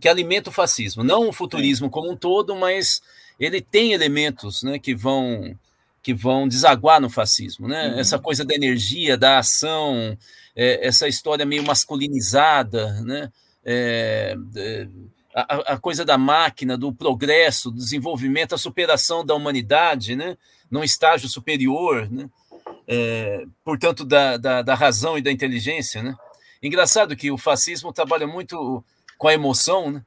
que alimenta o fascismo, não o futurismo como um todo, mas ele tem elementos né, que vão que vão desaguar no fascismo, né? Uhum. Essa coisa da energia, da ação, é, essa história meio masculinizada, né? É, é, a, a, coisa da máquina, do progresso, do desenvolvimento, a superação da humanidade, né? Num estágio superior, né? É, portanto, da, da, da, razão e da inteligência, né? Engraçado que o fascismo trabalha muito com a emoção, né?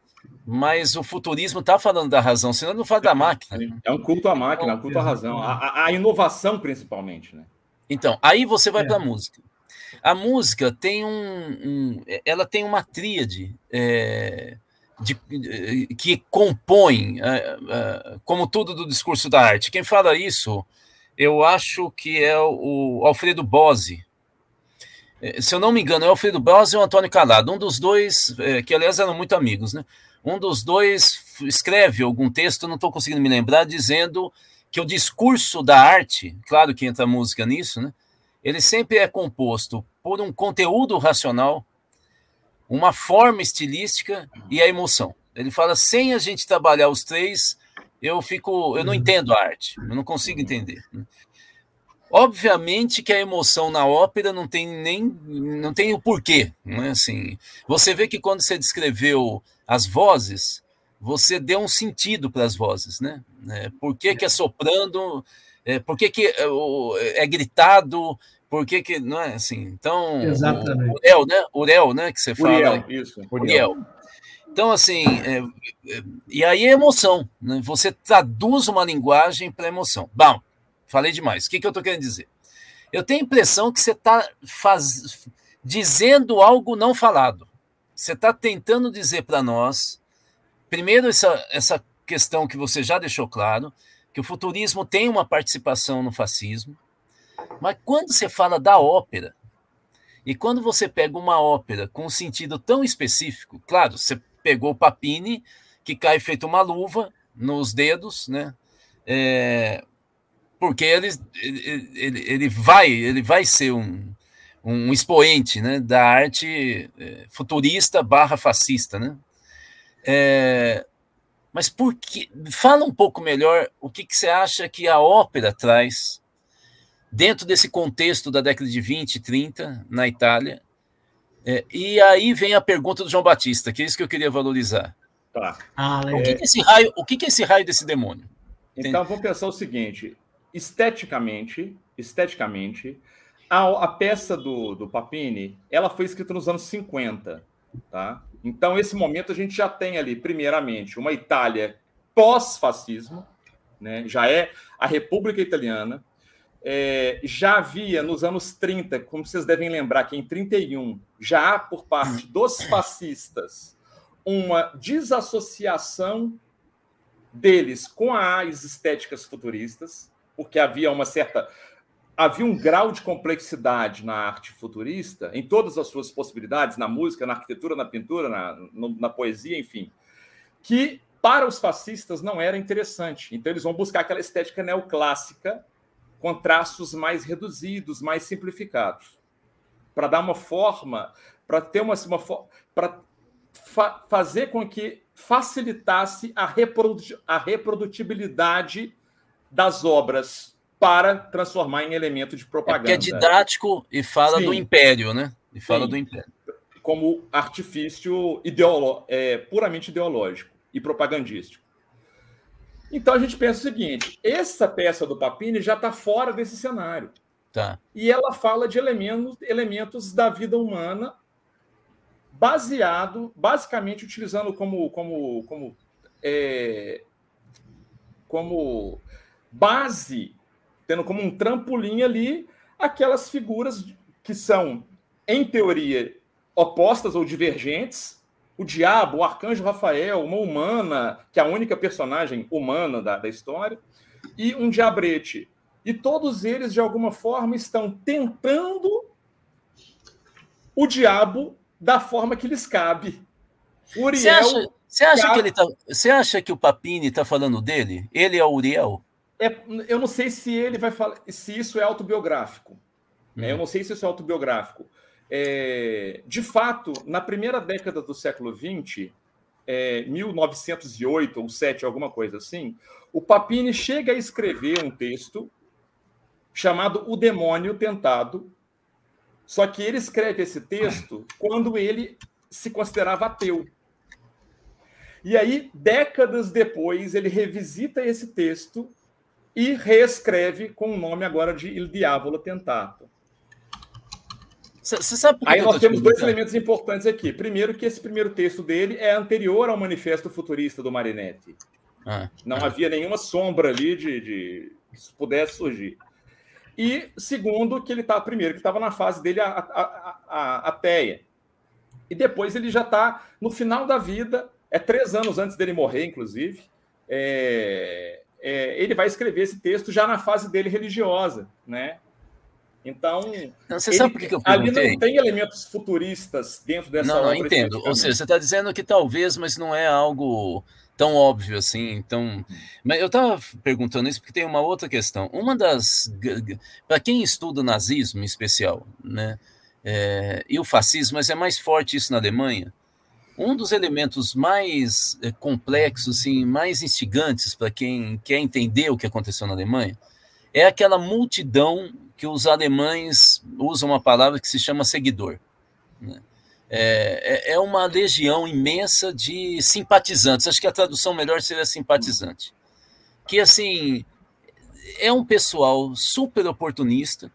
Mas o futurismo está falando da razão, senão não fala da máquina. É um culto à máquina, é um culto à razão, a, a inovação principalmente, né? Então, aí você vai é. para a música. A música tem um, um, ela tem uma tríade é, de, que compõe, é, é, como tudo do discurso da arte. Quem fala isso, eu acho que é o Alfredo Bose. É, se eu não me engano, é o Alfredo Bose e o Antônio Calado, um dos dois, é, que aliás eram muito amigos, né? Um dos dois escreve algum texto, não estou conseguindo me lembrar, dizendo que o discurso da arte, claro que entra música nisso, né? Ele sempre é composto por um conteúdo racional, uma forma estilística e a emoção. Ele fala sem a gente trabalhar os três, eu fico, eu não entendo a arte, eu não consigo entender. Obviamente que a emoção na ópera não tem nem não tem o porquê, não é assim. Você vê que quando você descreveu as vozes, você deu um sentido para as vozes, né? É, por que, que é soprando? É, por que, que é, é gritado? Por que, que não é assim? Então, Exatamente. O, Uriel, né? Uriel, né? Que você fala. Uriel, isso. Uriel. Então, assim, é, é, e aí é emoção, né? Você traduz uma linguagem para emoção. Bom, falei demais. O que, que eu estou querendo dizer? Eu tenho a impressão que você está faz... dizendo algo não falado você está tentando dizer para nós, primeiro, essa, essa questão que você já deixou claro, que o futurismo tem uma participação no fascismo, mas quando você fala da ópera, e quando você pega uma ópera com um sentido tão específico, claro, você pegou o Papini, que cai feito uma luva nos dedos, né? É, porque ele, ele, ele, vai, ele vai ser um, um expoente né, da arte é, futurista barra fascista. Né? É, mas por que, fala um pouco melhor o que, que você acha que a ópera traz dentro desse contexto da década de 20 e 30 na Itália. É, e aí vem a pergunta do João Batista, que é isso que eu queria valorizar. Tá. Ah, o que, que, é esse raio, o que, que é esse raio desse demônio? Então vamos pensar o seguinte: esteticamente, esteticamente, a, a peça do, do Papini, ela foi escrita nos anos 50, tá? Então, esse momento a gente já tem ali, primeiramente, uma Itália pós-fascismo, né? já é a República Italiana. É, já havia nos anos 30, como vocês devem lembrar, que em 31 já há por parte dos fascistas uma desassociação deles com as estéticas futuristas, porque havia uma certa havia um grau de complexidade na arte futurista, em todas as suas possibilidades, na música, na arquitetura, na pintura, na, na poesia, enfim, que para os fascistas não era interessante. Então eles vão buscar aquela estética neoclássica com traços mais reduzidos, mais simplificados, para dar uma forma, para ter uma, uma para fa fazer com que facilitasse a, reprodu a reprodutibilidade das obras para transformar em elemento de propaganda. É, é didático e fala Sim. do império, né? E fala Sim. do império. Como artifício ideolo é, puramente ideológico e propagandístico. Então a gente pensa o seguinte: essa peça do Papini já está fora desse cenário. Tá. E ela fala de elementos, elementos da vida humana baseado, basicamente utilizando como, como, como, é, como base, tendo como um trampolim ali aquelas figuras que são, em teoria, opostas ou divergentes. O diabo, o arcanjo Rafael, uma humana, que é a única personagem humana da, da história, e um diabrete. E todos eles, de alguma forma, estão tentando o diabo da forma que lhes cabe. Uriel. Você acha, você acha que ele tá, você acha que o Papini está falando dele? Ele é o Uriel? É, eu não sei se ele vai falar, se isso é autobiográfico. Hum. É, eu não sei se isso é autobiográfico. É, de fato, na primeira década do século XX, é, 1908 ou 7, alguma coisa assim, o Papini chega a escrever um texto chamado O Demônio Tentado. Só que ele escreve esse texto quando ele se considerava ateu. E aí, décadas depois, ele revisita esse texto e reescreve com o nome agora de Il Diavolo Tentato. Sabe Aí nós temos dois elementos importantes aqui. Primeiro, que esse primeiro texto dele é anterior ao Manifesto Futurista do Marinetti. Ah, Não ah. havia nenhuma sombra ali de, de que isso pudesse surgir. E segundo, que ele estava primeiro, que estava na fase dele a, a, a, a, a teia. E depois ele já está no final da vida, é três anos antes dele morrer, inclusive. É, é, ele vai escrever esse texto já na fase dele religiosa, né? Então, não, você ele, sabe por que eu ali não tem elementos futuristas dentro dessa não, não entendo. Ou seja, você está dizendo que talvez, mas não é algo tão óbvio assim. Então, mas eu estava perguntando isso porque tem uma outra questão. Uma das para quem estuda o nazismo em especial, né? É, e o fascismo, mas é mais forte isso na Alemanha. Um dos elementos mais é, complexos, assim, mais instigantes para quem quer entender o que aconteceu na Alemanha é aquela multidão que os alemães usam uma palavra que se chama seguidor. Né? É, é, é uma legião imensa de simpatizantes. Acho que a tradução melhor seria simpatizante. Que, assim, é um pessoal super oportunista,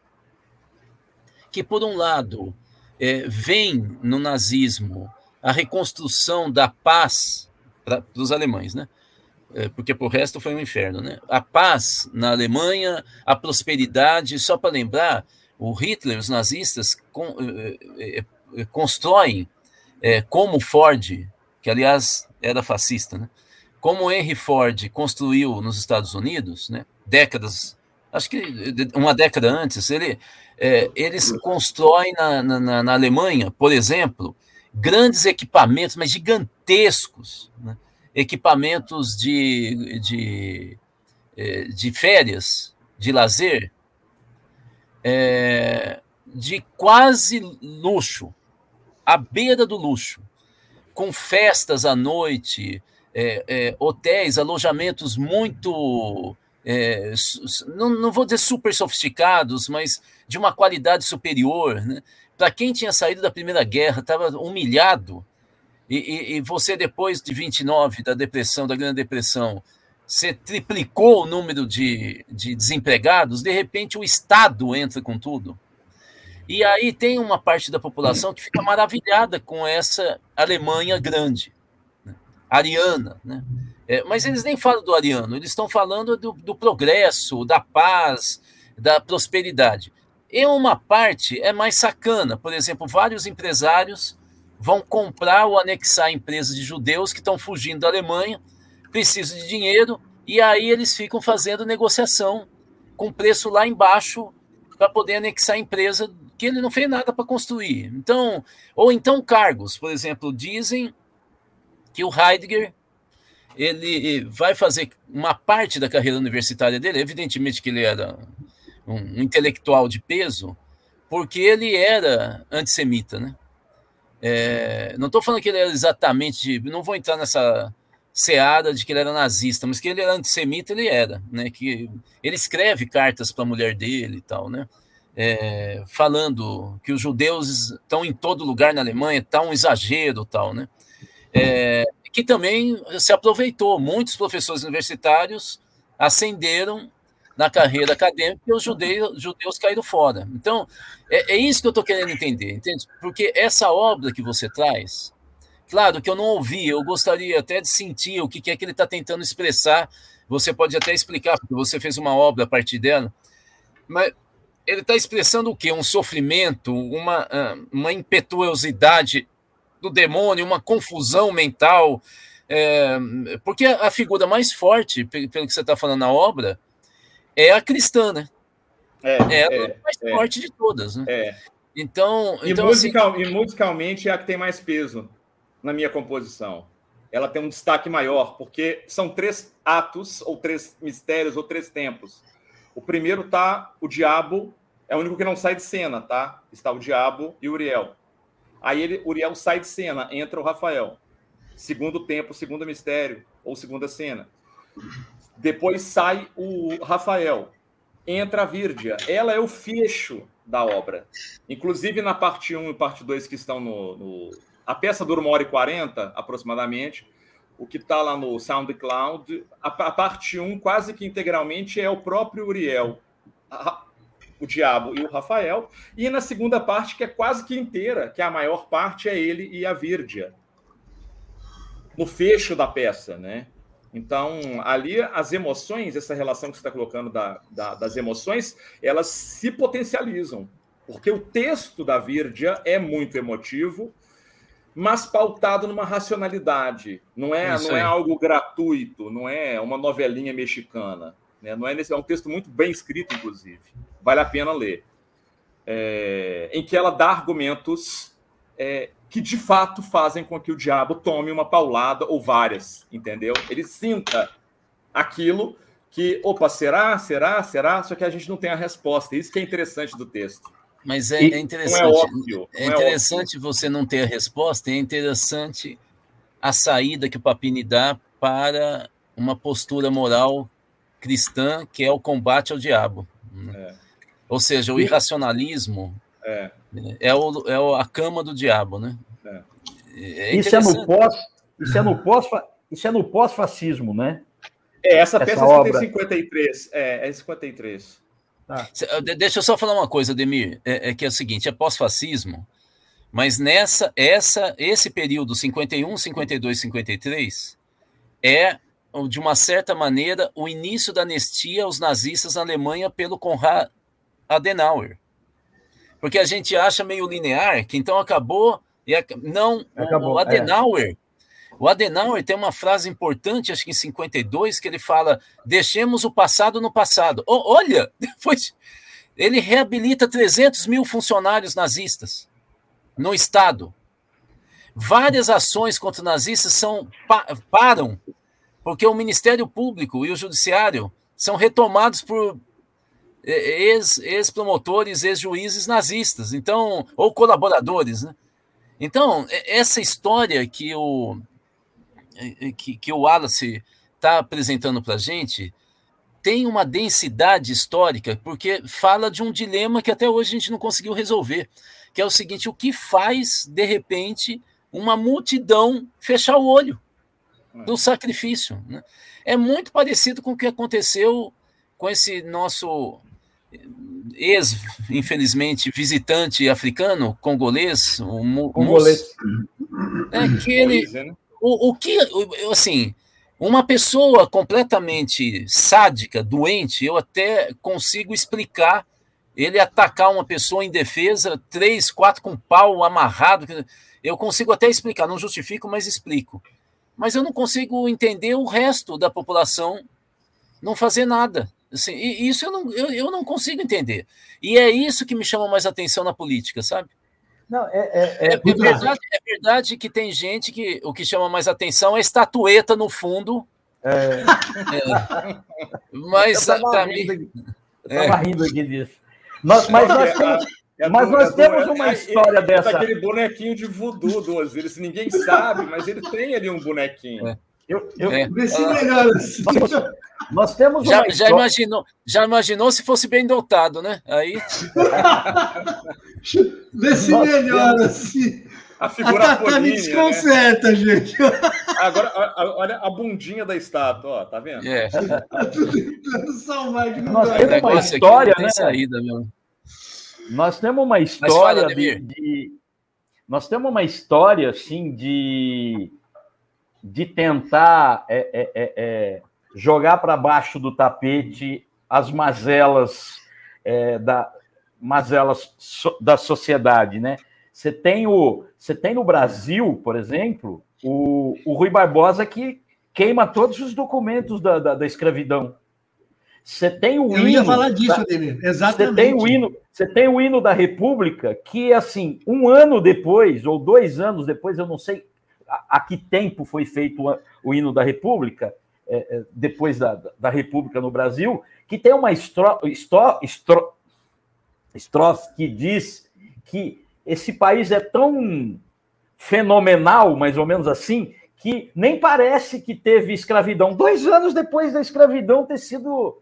que, por um lado, é, vem no nazismo a reconstrução da paz para os alemães, né? É, porque por resto foi um inferno, né? A paz na Alemanha, a prosperidade, só para lembrar, o Hitler, os nazistas con, é, é, constroem como Ford, que aliás era fascista, né? Como Henry Ford construiu nos Estados Unidos, né? Décadas, acho que uma década antes, ele, eles constroem na, na, na Alemanha, por exemplo, grandes equipamentos, mas gigantescos, né? equipamentos de, de, é, de férias, de lazer, é, de quase luxo, à beira do luxo, com festas à noite, é, é, hotéis, alojamentos muito. Não, não vou dizer super sofisticados, mas de uma qualidade superior. Né? Para quem tinha saído da Primeira Guerra, estava humilhado e, e, e, você, depois de 29, da depressão, da Grande Depressão, você triplicou o número de, de desempregados, de repente o Estado entra com tudo. E aí tem uma parte da população que fica maravilhada com essa Alemanha grande, né? ariana, né? É, mas eles nem falam do ariano, eles estão falando do, do progresso, da paz, da prosperidade. E uma parte é mais sacana, por exemplo, vários empresários vão comprar ou anexar empresas de judeus que estão fugindo da Alemanha, precisam de dinheiro, e aí eles ficam fazendo negociação com preço lá embaixo para poder anexar a empresa que ele não fez nada para construir. Então, ou então cargos, por exemplo, dizem que o Heidegger ele vai fazer uma parte da carreira universitária dele, evidentemente que ele era um intelectual de peso, porque ele era antissemita, né? É, não estou falando que ele era exatamente, não vou entrar nessa seada de que ele era nazista, mas que ele era antissemita, ele era, né? Que ele escreve cartas para a mulher dele e tal, né? É, falando que os judeus estão em todo lugar na Alemanha, está um exagero, tal, né? É, que também se aproveitou. Muitos professores universitários ascenderam na carreira acadêmica e os judeus, judeus caíram fora. Então, é, é isso que eu estou querendo entender, entende? Porque essa obra que você traz, claro que eu não ouvi, eu gostaria até de sentir o que, é que ele está tentando expressar. você pode até explicar, porque você fez uma obra a partir dela, mas ele está expressando o quê? Um sofrimento, uma, ah, uma impetuosidade do demônio, uma confusão mental. É, porque a figura mais forte, pelo que você está falando na obra, é a cristã, né? É, é a é, mais é, forte de todas, né? É. Então, e, então musical, assim... e musicalmente é a que tem mais peso na minha composição. Ela tem um destaque maior, porque são três atos, ou três mistérios, ou três tempos. O primeiro tá o diabo, é o único que não sai de cena, tá? Está o diabo e o Uriel. Aí ele, Uriel sai de cena, entra o Rafael. Segundo tempo, segundo mistério, ou segunda cena. Depois sai o Rafael, entra a Vírdia. Ela é o fecho da obra. Inclusive na parte 1 e parte 2 que estão no, no... A peça dura uma hora e quarenta, aproximadamente o que está lá no SoundCloud. A, a, parte 1, quase que integralmente, é o próprio Uriel, a, o Diabo e o Rafael. E na segunda parte, que é quase que inteira, que a maior parte é ele e a Vírdia. No fecho da peça, né? Então, ali as emoções, essa relação que você está colocando da, da, das emoções, elas se potencializam. Porque o texto da Vírdia é muito emotivo, mas pautado numa racionalidade. Não é, não é algo gratuito, não é uma novelinha mexicana. Né? Não é, nesse, é um texto muito bem escrito, inclusive. Vale a pena ler. É, em que ela dá argumentos é, que de fato fazem com que o diabo tome uma paulada ou várias, entendeu? Ele sinta aquilo que, opa, será, será, será, só que a gente não tem a resposta. Isso que é interessante do texto. Mas é, é interessante. Não é, óbvio, é interessante você não ter a resposta, é interessante a saída que o Papini dá para uma postura moral cristã, que é o combate ao diabo. Né? É. Ou seja, o irracionalismo é, é, o, é a cama do diabo, né? É. é isso, é no pós, isso é no pós, isso é no pós-fascismo, né? É, essa, essa peça obra... é 53. É, é 53. Tá. Deixa eu só falar uma coisa, Demir, é, é que é o seguinte, é pós-fascismo, mas nessa, essa, esse período 51, 52, 53 é de uma certa maneira o início da anistia aos nazistas na Alemanha pelo Konrad Adenauer, porque a gente acha meio linear que então acabou e não acabou, o é. Adenauer é. O Adenauer tem uma frase importante, acho que em 52, que ele fala: deixemos o passado no passado. Oh, olha, depois ele reabilita 300 mil funcionários nazistas no Estado. Várias ações contra nazistas são, param, porque o Ministério Público e o Judiciário são retomados por ex-promotores, ex-juízes nazistas, então, ou colaboradores, né? Então, essa história que o, que, que o Wallace está apresentando para a gente tem uma densidade histórica, porque fala de um dilema que até hoje a gente não conseguiu resolver, que é o seguinte: o que faz, de repente, uma multidão fechar o olho do sacrifício? Né? É muito parecido com o que aconteceu com esse nosso ex, infelizmente, visitante africano, congolês, o congolês. É, que ele, né? O, o que, assim, uma pessoa completamente sádica, doente, eu até consigo explicar ele atacar uma pessoa em defesa, três, quatro com pau amarrado. Eu consigo até explicar, não justifico, mas explico. Mas eu não consigo entender o resto da população não fazer nada. Assim, isso eu não, eu, eu não consigo entender. E é isso que me chama mais atenção na política, sabe? Não, é, é, é, é, verdade, é, verdade, que tem gente que o que chama mais atenção é estatueta no fundo. É. é. Mas para mim. Eu estava rindo aqui disso. Nós, mas nós temos, mas nós temos uma história dessa. aquele bonequinho de voodoo do Osiris. Ninguém sabe, mas ele tem ali um bonequinho. Eu, eu, é. Vê se melhora. Nós temos já, já imaginou, já imaginou se fosse bem dotado, né? Aí. Vê se Nós melhora. Temos... Se... A figura a Tatá me né? desconcerta, né? gente. Agora, olha a bundinha da estátua, ó, tá vendo? É. Tentando salvar de Nós temos uma história, né? Saída, meu. Nós temos uma história fala, de, de, Nós temos uma história, assim, de de tentar é, é, é, é jogar para baixo do tapete as mazelas é, da mazelas so, da sociedade, né? Você tem o você tem no Brasil, por exemplo, o, o Rui Barbosa que queima todos os documentos da, da, da escravidão. Você tem o Eu hino. ia falar disso, Ademir. Exatamente. Você tem, o hino, você tem o hino da República, que, assim, um ano depois, ou dois anos depois, eu não sei a, a que tempo foi feito o, o hino da República, é, é, depois da, da República no Brasil, que tem uma estro, estro, estro, estrofe que diz que esse país é tão fenomenal, mais ou menos assim, que nem parece que teve escravidão. Dois anos depois da escravidão ter sido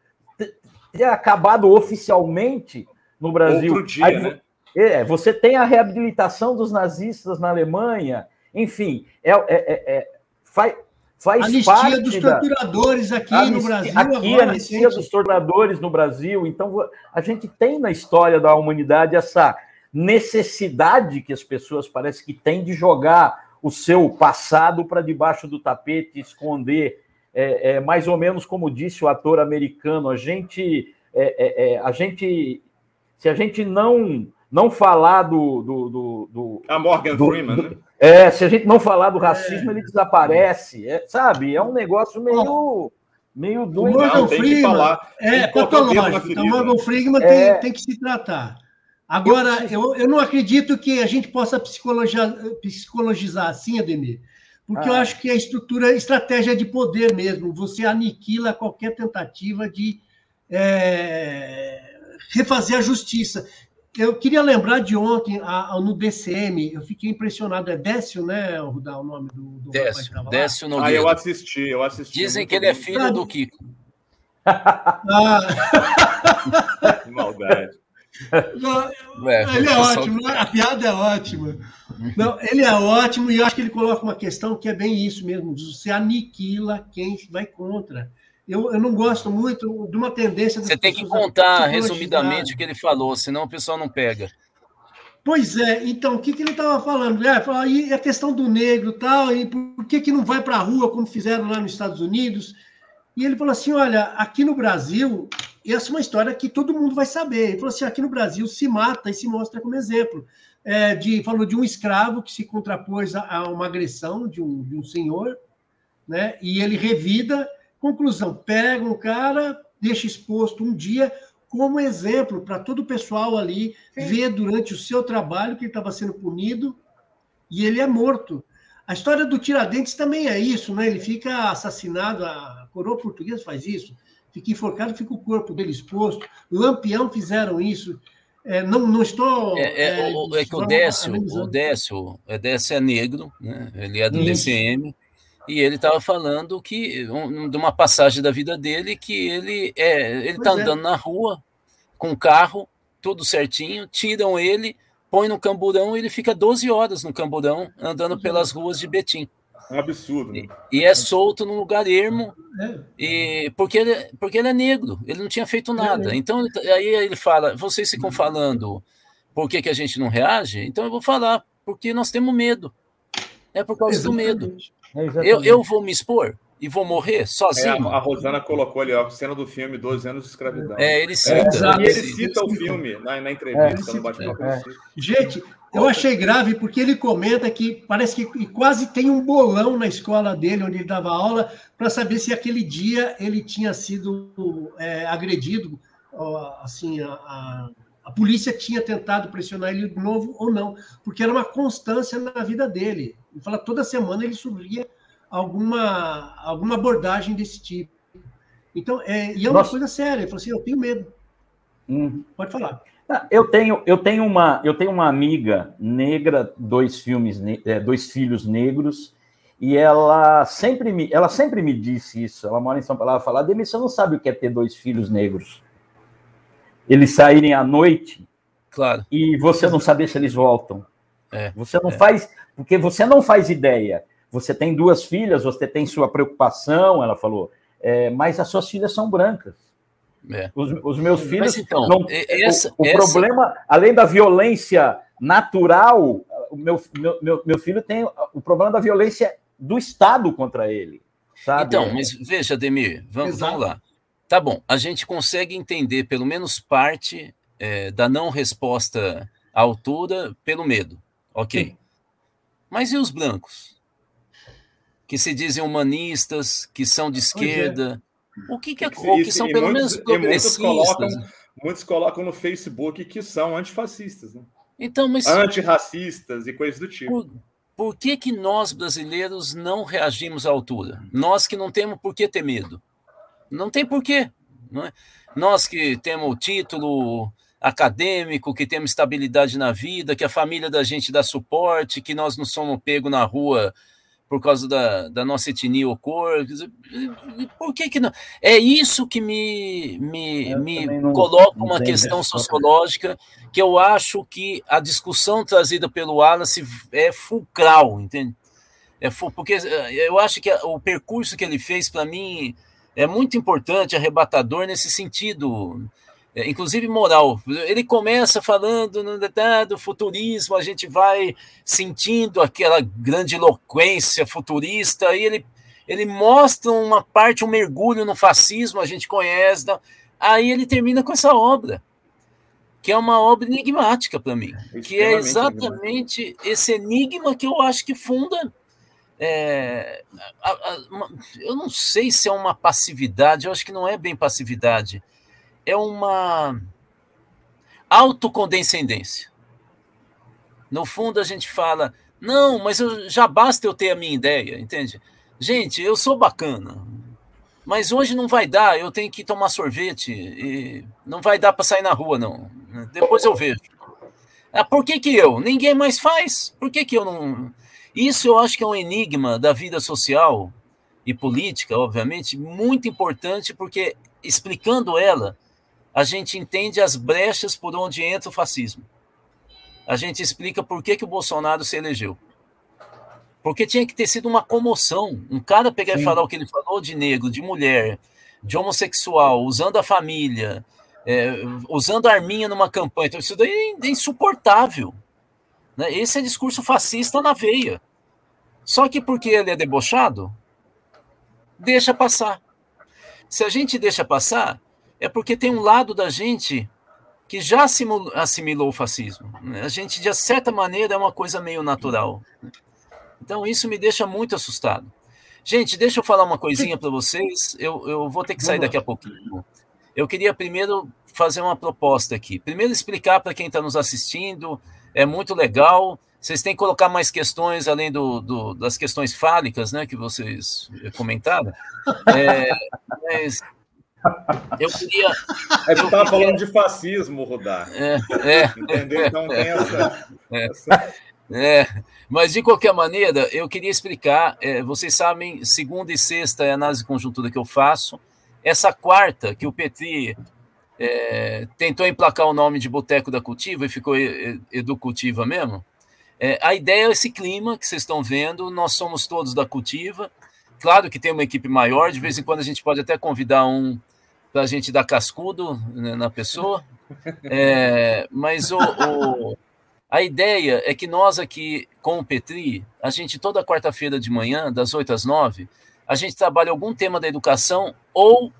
ter acabado oficialmente no Brasil. Outro dia, Aí, né? É, você tem a reabilitação dos nazistas na Alemanha, enfim, é, é, é, é faz, faz anistia parte dos torturadores aqui anistia, no Brasil. Aqui, agora, anistia dos torturadores no Brasil. Então, a gente tem na história da humanidade essa necessidade que as pessoas parecem que têm de jogar o seu passado para debaixo do tapete, esconder é, é, mais ou menos como disse o ator americano, a gente, é, é, é a gente, se a gente não não falar do, do, do, do a Morgan do, Freeman, do, né? É, se a gente não falar do racismo, ele desaparece, é, sabe? É um negócio meio meio doido. O Morgan Freeman é patológico. Então, Morgan Freeman tem, tem que se tratar. Agora, eu, eu não acredito que a gente possa psicologizar, psicologizar assim, Ademir, porque ah. eu acho que a estrutura, estratégia de poder mesmo, você aniquila qualquer tentativa de é, refazer a justiça. Eu queria lembrar de ontem, a, a, no DCM, eu fiquei impressionado. É Décio, né, Rudá, o nome do, do Décio, Décio Nogueira. Ah, eu assisti, eu assisti. Dizem que ele é filho ah, do Kiko. Ah. que maldade. É, ele é ótimo, né? a piada é ótima. Não, ele é ótimo e eu acho que ele coloca uma questão que é bem isso mesmo: você aniquila quem vai contra. Eu, eu não gosto muito de uma tendência. Você tem que contar resumidamente o que ele falou, senão o pessoal não pega. Pois é, então, o que, que ele estava falando? É, falou, e a questão do negro tal, e por que, que não vai para a rua como fizeram lá nos Estados Unidos? E ele falou assim: olha, aqui no Brasil, essa é uma história que todo mundo vai saber. Ele falou assim: aqui no Brasil se mata e se mostra como exemplo. É, de, falou de um escravo que se contrapôs a, a uma agressão de um, de um senhor, né? E ele revida. Conclusão: pega um cara, deixa exposto um dia como exemplo para todo o pessoal ali Sim. ver durante o seu trabalho que ele estava sendo punido e ele é morto. A história do Tiradentes também é isso, né? Ele fica assassinado, a coroa portuguesa faz isso fica enforcado, fica o corpo dele exposto. Lampião fizeram isso. É, não, não estou. É, é, é, é que o Décio, o Décio, o Décio é negro, né? ele é do isso. DCM, e ele estava falando que um, de uma passagem da vida dele que ele é, ele está é. andando na rua com o carro, tudo certinho, tiram ele, põe no camburão e ele fica 12 horas no camburão andando pelas ruas de Betim. Um absurdo. Né? E, e, é solto num lugar ermo, é. e, porque, ele, porque ele é negro, ele não tinha feito nada. É. Então, aí ele fala: vocês ficam falando por que, que a gente não reage? Então eu vou falar, porque nós temos medo. É por causa Exatamente. do medo. É eu, eu vou me expor e vou morrer sozinho. É, a, Rosana colocou ali, ó, cena do filme 12 anos de escravidão. É, ele cita. É, e ele cita o filme na, na entrevista, no bate-papo. Gente, eu achei grave porque ele comenta que parece que quase tem um bolão na escola dele, onde ele dava aula, para saber se aquele dia ele tinha sido é, agredido, assim, a, a, a, polícia tinha tentado pressionar ele de novo ou não, porque era uma constância na vida dele. Ele fala toda semana ele sofria alguma, alguma abordagem desse tipo. Então, é, e é uma Nossa. coisa séria. Ele falou assim: eu tenho medo. Hum. Pode falar. Eu tenho, eu tenho uma, eu tenho uma amiga negra, dois filmes, é, dois filhos negros, e ela sempre me, ela sempre me disse isso. Ela mora em São Paulo, ela fala: "Demi, você não sabe o que é ter dois filhos negros? Eles saírem à noite, claro, e você não saber se eles voltam. É, você não é. faz, porque você não faz ideia. Você tem duas filhas, você tem sua preocupação, ela falou, é, mas as suas filhas são brancas. É. Os, os, meus filhos. Mas, então, não, essa, o, o essa... problema, além da violência natural, o meu, meu, meu, meu filho tem o problema da violência do Estado contra ele. Sabe? Então, mas veja, Demir, vamos, vamos, lá. Tá bom, a gente consegue entender pelo menos parte é, da não resposta à altura pelo medo. Ok. Sim. Mas e os brancos? Que se dizem humanistas, que são de é. esquerda. É. O que, que, é, ou que são pelo muitos, menos progressistas. Muitos colocam, muitos colocam no Facebook que são antifascistas. Né? Então, mas... Antirracistas e coisas do tipo. Por, por que, que nós, brasileiros, não reagimos à altura? Nós que não temos por que ter medo. Não tem porquê. Não é? Nós que temos o título acadêmico, que temos estabilidade na vida, que a família da gente dá suporte, que nós não somos pegos na rua por causa da, da nossa etnia ou cor. Por que, que não? É isso que me, me, me não, coloca não uma questão sociológica que eu acho que a discussão trazida pelo Wallace é fulcral, entende? É, porque eh, eu acho que o percurso que ele fez, para mim, é muito importante, arrebatador nesse sentido é, inclusive moral. Ele começa falando no do futurismo, a gente vai sentindo aquela grande eloquência futurista, e ele, ele mostra uma parte, um mergulho no fascismo, a gente conhece, aí ele termina com essa obra, que é uma obra enigmática para mim, que é exatamente esse enigma que eu acho que funda. É, a, a, uma, eu não sei se é uma passividade, eu acho que não é bem passividade é uma autocondescendência. No fundo, a gente fala, não, mas eu, já basta eu ter a minha ideia, entende? Gente, eu sou bacana, mas hoje não vai dar, eu tenho que tomar sorvete, e não vai dar para sair na rua, não. Depois eu vejo. Ah, por que, que eu? Ninguém mais faz. Por que, que eu não. Isso eu acho que é um enigma da vida social e política, obviamente, muito importante, porque explicando ela, a gente entende as brechas por onde entra o fascismo. A gente explica por que, que o Bolsonaro se elegeu. Porque tinha que ter sido uma comoção. Um cara pegar Sim. e falar o que ele falou de negro, de mulher, de homossexual, usando a família, é, usando a arminha numa campanha. Então, isso daí é insuportável. Né? Esse é discurso fascista na veia. Só que porque ele é debochado, deixa passar. Se a gente deixa passar, é porque tem um lado da gente que já assimilou, o fascismo. Né? A gente, de certa maneira, é uma coisa meio natural. Então, isso me deixa muito assustado. Gente, deixa eu falar uma coisinha para vocês. Eu, eu vou ter que sair daqui a pouquinho. Eu queria primeiro fazer uma proposta aqui. Primeiro, explicar para quem está nos assistindo. É muito legal. Vocês têm que colocar mais questões além do, do das questões fálicas, né, que vocês comentaram. É, mas eu queria. É que estava falando de fascismo, Rudar. É, é, Entendeu? Então tem essa. É, essa... é, mas de qualquer maneira, eu queria explicar. É, vocês sabem, segunda e sexta é a análise conjuntura que eu faço. Essa quarta, que o Petri é, tentou emplacar o nome de Boteco da Cultiva e ficou Educultiva mesmo. É, a ideia é esse clima que vocês estão vendo. Nós somos todos da Cultiva. Claro que tem uma equipe maior, de vez em quando a gente pode até convidar um para a gente dar cascudo né, na pessoa. É, mas o, o, a ideia é que nós aqui, com o Petri, a gente toda quarta-feira de manhã, das 8 às 9, a gente trabalha algum tema da educação ou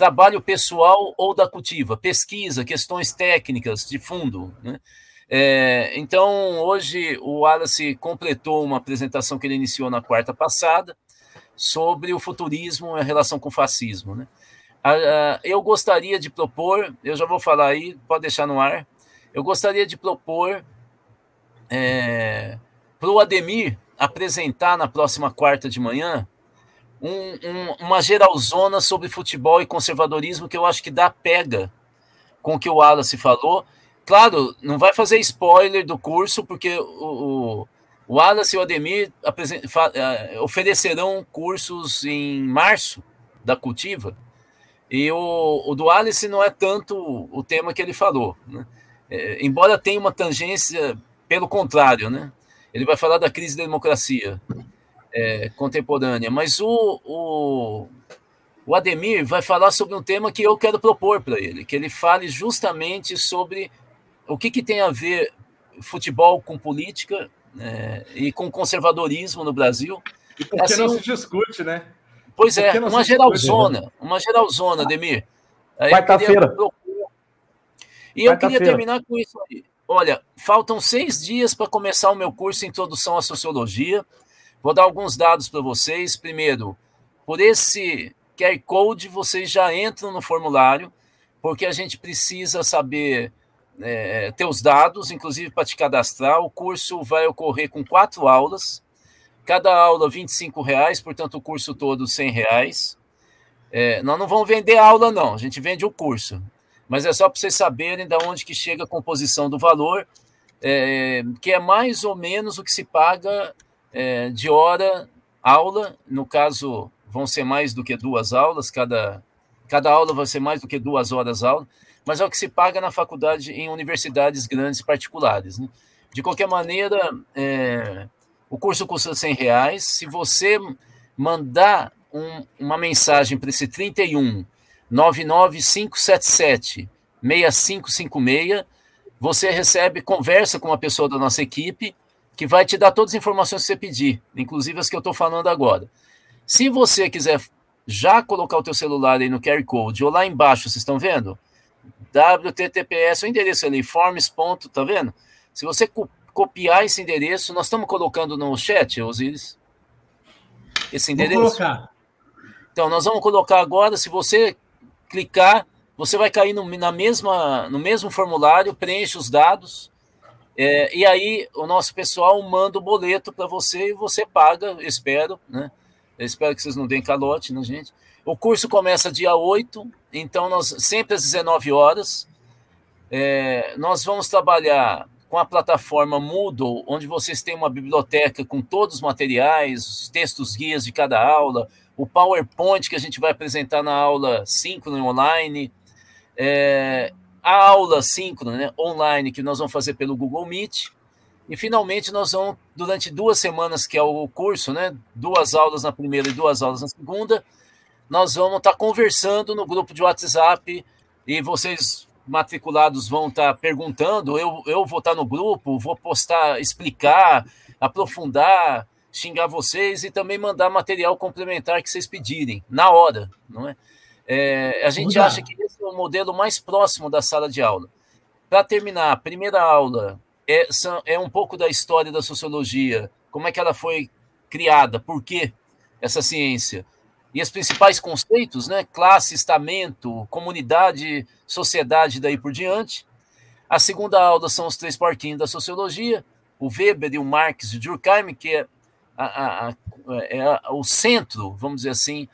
trabalho pessoal ou da cultiva, pesquisa, questões técnicas de fundo. Né? É, então, hoje o Wallace completou uma apresentação que ele iniciou na quarta passada sobre o futurismo em relação com o fascismo. Né? eu gostaria de propor, eu já vou falar aí, pode deixar no ar. Eu gostaria de propor é, para o Ademir apresentar na próxima quarta de manhã um, um, uma geralzona sobre futebol e conservadorismo que eu acho que dá pega com o que o Wallace falou. Claro, não vai fazer spoiler do curso, porque o, o, o Wallace e o Ademir é, oferecerão cursos em março da Cultiva e o, o do Alice não é tanto o tema que ele falou. Né? É, embora tenha uma tangência, pelo contrário, né? ele vai falar da crise da democracia é, contemporânea. Mas o, o, o Ademir vai falar sobre um tema que eu quero propor para ele, que ele fale justamente sobre o que, que tem a ver futebol com política é, e com conservadorismo no Brasil. E por que assim, não se discute, né? Pois é, uma geralzona, uma geralzona, Demir. Quarta-feira. E eu queria terminar com isso aí. Olha, faltam seis dias para começar o meu curso Introdução à Sociologia. Vou dar alguns dados para vocês. Primeiro, por esse QR Code, vocês já entram no formulário, porque a gente precisa saber é, ter os dados, inclusive para te cadastrar. O curso vai ocorrer com quatro aulas, cada aula R$ reais, portanto, o curso todo R$ reais. É, nós não vamos vender aula, não, a gente vende o curso. Mas é só para vocês saberem de onde que chega a composição do valor, é, que é mais ou menos o que se paga é, de hora aula. No caso, vão ser mais do que duas aulas, cada, cada aula vai ser mais do que duas horas aula mas é o que se paga na faculdade em universidades grandes particulares. Né? De qualquer maneira, é, o curso custa 100 reais. Se você mandar um, uma mensagem para esse 31 99577 6556, você recebe conversa com uma pessoa da nossa equipe que vai te dar todas as informações que você pedir, inclusive as que eu estou falando agora. Se você quiser já colocar o teu celular aí no QR Code ou lá embaixo, vocês estão vendo? WTTPS, o endereço ali, forms. Tá vendo? Se você co copiar esse endereço, nós estamos colocando no chat, Osiris. Esse endereço. Vou colocar. Então, nós vamos colocar agora, se você clicar, você vai cair no, na mesma, no mesmo formulário, preenche os dados, é, e aí o nosso pessoal manda o boleto para você e você paga, espero, né? Eu espero que vocês não deem calote, né, gente? O curso começa dia 8, então nós sempre às 19 horas. É, nós vamos trabalhar com a plataforma Moodle, onde vocês têm uma biblioteca com todos os materiais, os textos guias de cada aula, o PowerPoint que a gente vai apresentar na aula síncrona online, é, a aula síncrona né, online que nós vamos fazer pelo Google Meet. E finalmente nós vamos, durante duas semanas, que é o curso, né, duas aulas na primeira e duas aulas na segunda, nós vamos estar tá conversando no grupo de WhatsApp e vocês matriculados vão estar tá perguntando, eu, eu vou estar tá no grupo, vou postar, explicar, aprofundar, xingar vocês e também mandar material complementar que vocês pedirem, na hora, não é? É a gente acha que esse é o modelo mais próximo da sala de aula. Para terminar, a primeira aula é, é um pouco da história da sociologia, como é que ela foi criada, por que essa ciência, e os principais conceitos, né? Classe, estamento, comunidade, sociedade, daí por diante. A segunda aula são os três porquinhos da sociologia, o Weber e o Marx e o Durkheim, que é, a, a, a, é o centro, vamos dizer assim,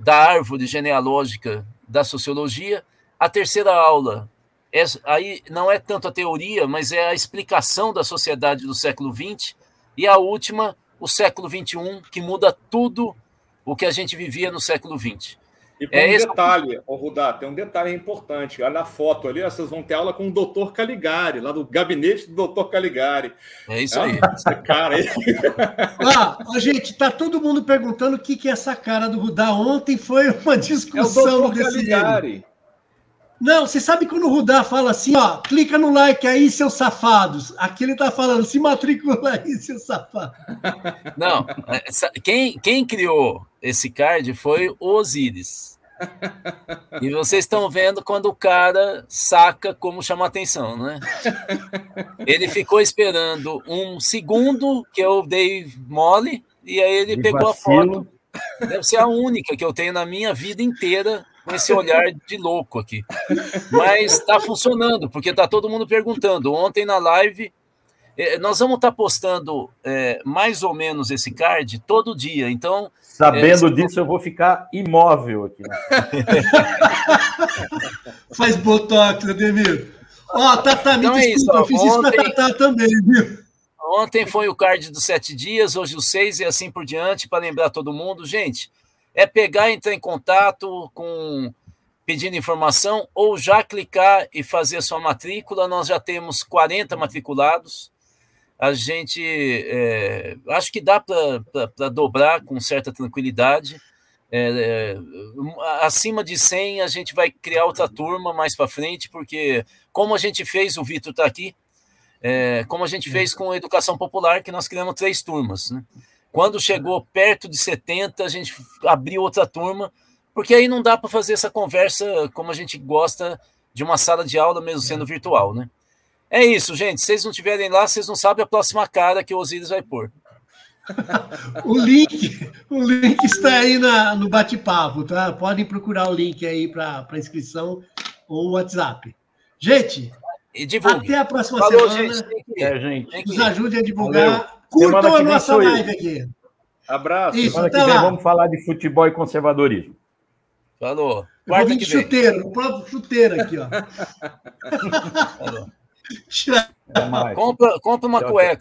da árvore genealógica da sociologia. A terceira aula é, aí não é tanto a teoria, mas é a explicação da sociedade do século XX. E a última, o século XXI, que muda tudo o que a gente vivia no século XX. E com é um detalhe, oh, Rudá, tem um detalhe importante. Olha na foto ali, vocês vão ter aula com o doutor Caligari, lá do gabinete do doutor Caligari. É isso aí. Ah, esse cara aí. ah, gente, tá todo mundo perguntando o que, que é essa cara do Rudá. Ontem foi uma discussão é o doutor Caligari. Não, você sabe quando o Rudá fala assim, ó, clica no like aí, seus safados. Aqui ele tá falando, se matricula aí, seus safados. Não, é, quem, quem criou esse card foi o Osiris. E vocês estão vendo quando o cara saca como chamar atenção, né? Ele ficou esperando um segundo que eu dei mole e aí ele pegou a foto. Deve ser a única que eu tenho na minha vida inteira com esse olhar de louco aqui. Mas está funcionando, porque está todo mundo perguntando. Ontem na live, é, nós vamos estar tá postando é, mais ou menos esse card todo dia. Então. Sabendo é, disso, eu vou ficar imóvel aqui. Faz botox, Ademir. Ó, oh, Tata, me então desculpa, é isso, eu fiz ontem... isso com a Tata também, viu? Ontem foi o card dos sete dias, hoje os seis e assim por diante, para lembrar todo mundo. Gente, é pegar e entrar em contato com pedindo informação ou já clicar e fazer a sua matrícula. Nós já temos 40 matriculados. A gente é, acho que dá para dobrar com certa tranquilidade. É, é, acima de 100 a gente vai criar outra turma mais para frente, porque como a gente fez, o Vitor está aqui, é, como a gente fez com a educação popular, que nós criamos três turmas. Né? Quando chegou perto de 70, a gente abriu outra turma, porque aí não dá para fazer essa conversa como a gente gosta de uma sala de aula, mesmo sendo virtual, né? É isso, gente. Se vocês não estiverem lá, vocês não sabem a próxima cara que o Osiris vai pôr. o link, o link está aí na, no bate-papo, tá? Podem procurar o link aí para inscrição ou WhatsApp. Gente, até a próxima Falou, semana. Gente, é, gente. Nos ajude a divulgar. Valeu. Curtam a nossa live aqui. Abraço. Isso, Semana que vem lá. vamos falar de futebol e conservadorismo. Falou. Quarta vou vir de chuteiro, o próprio chuteiro aqui, ó. Falou. Compra, compra uma cueca.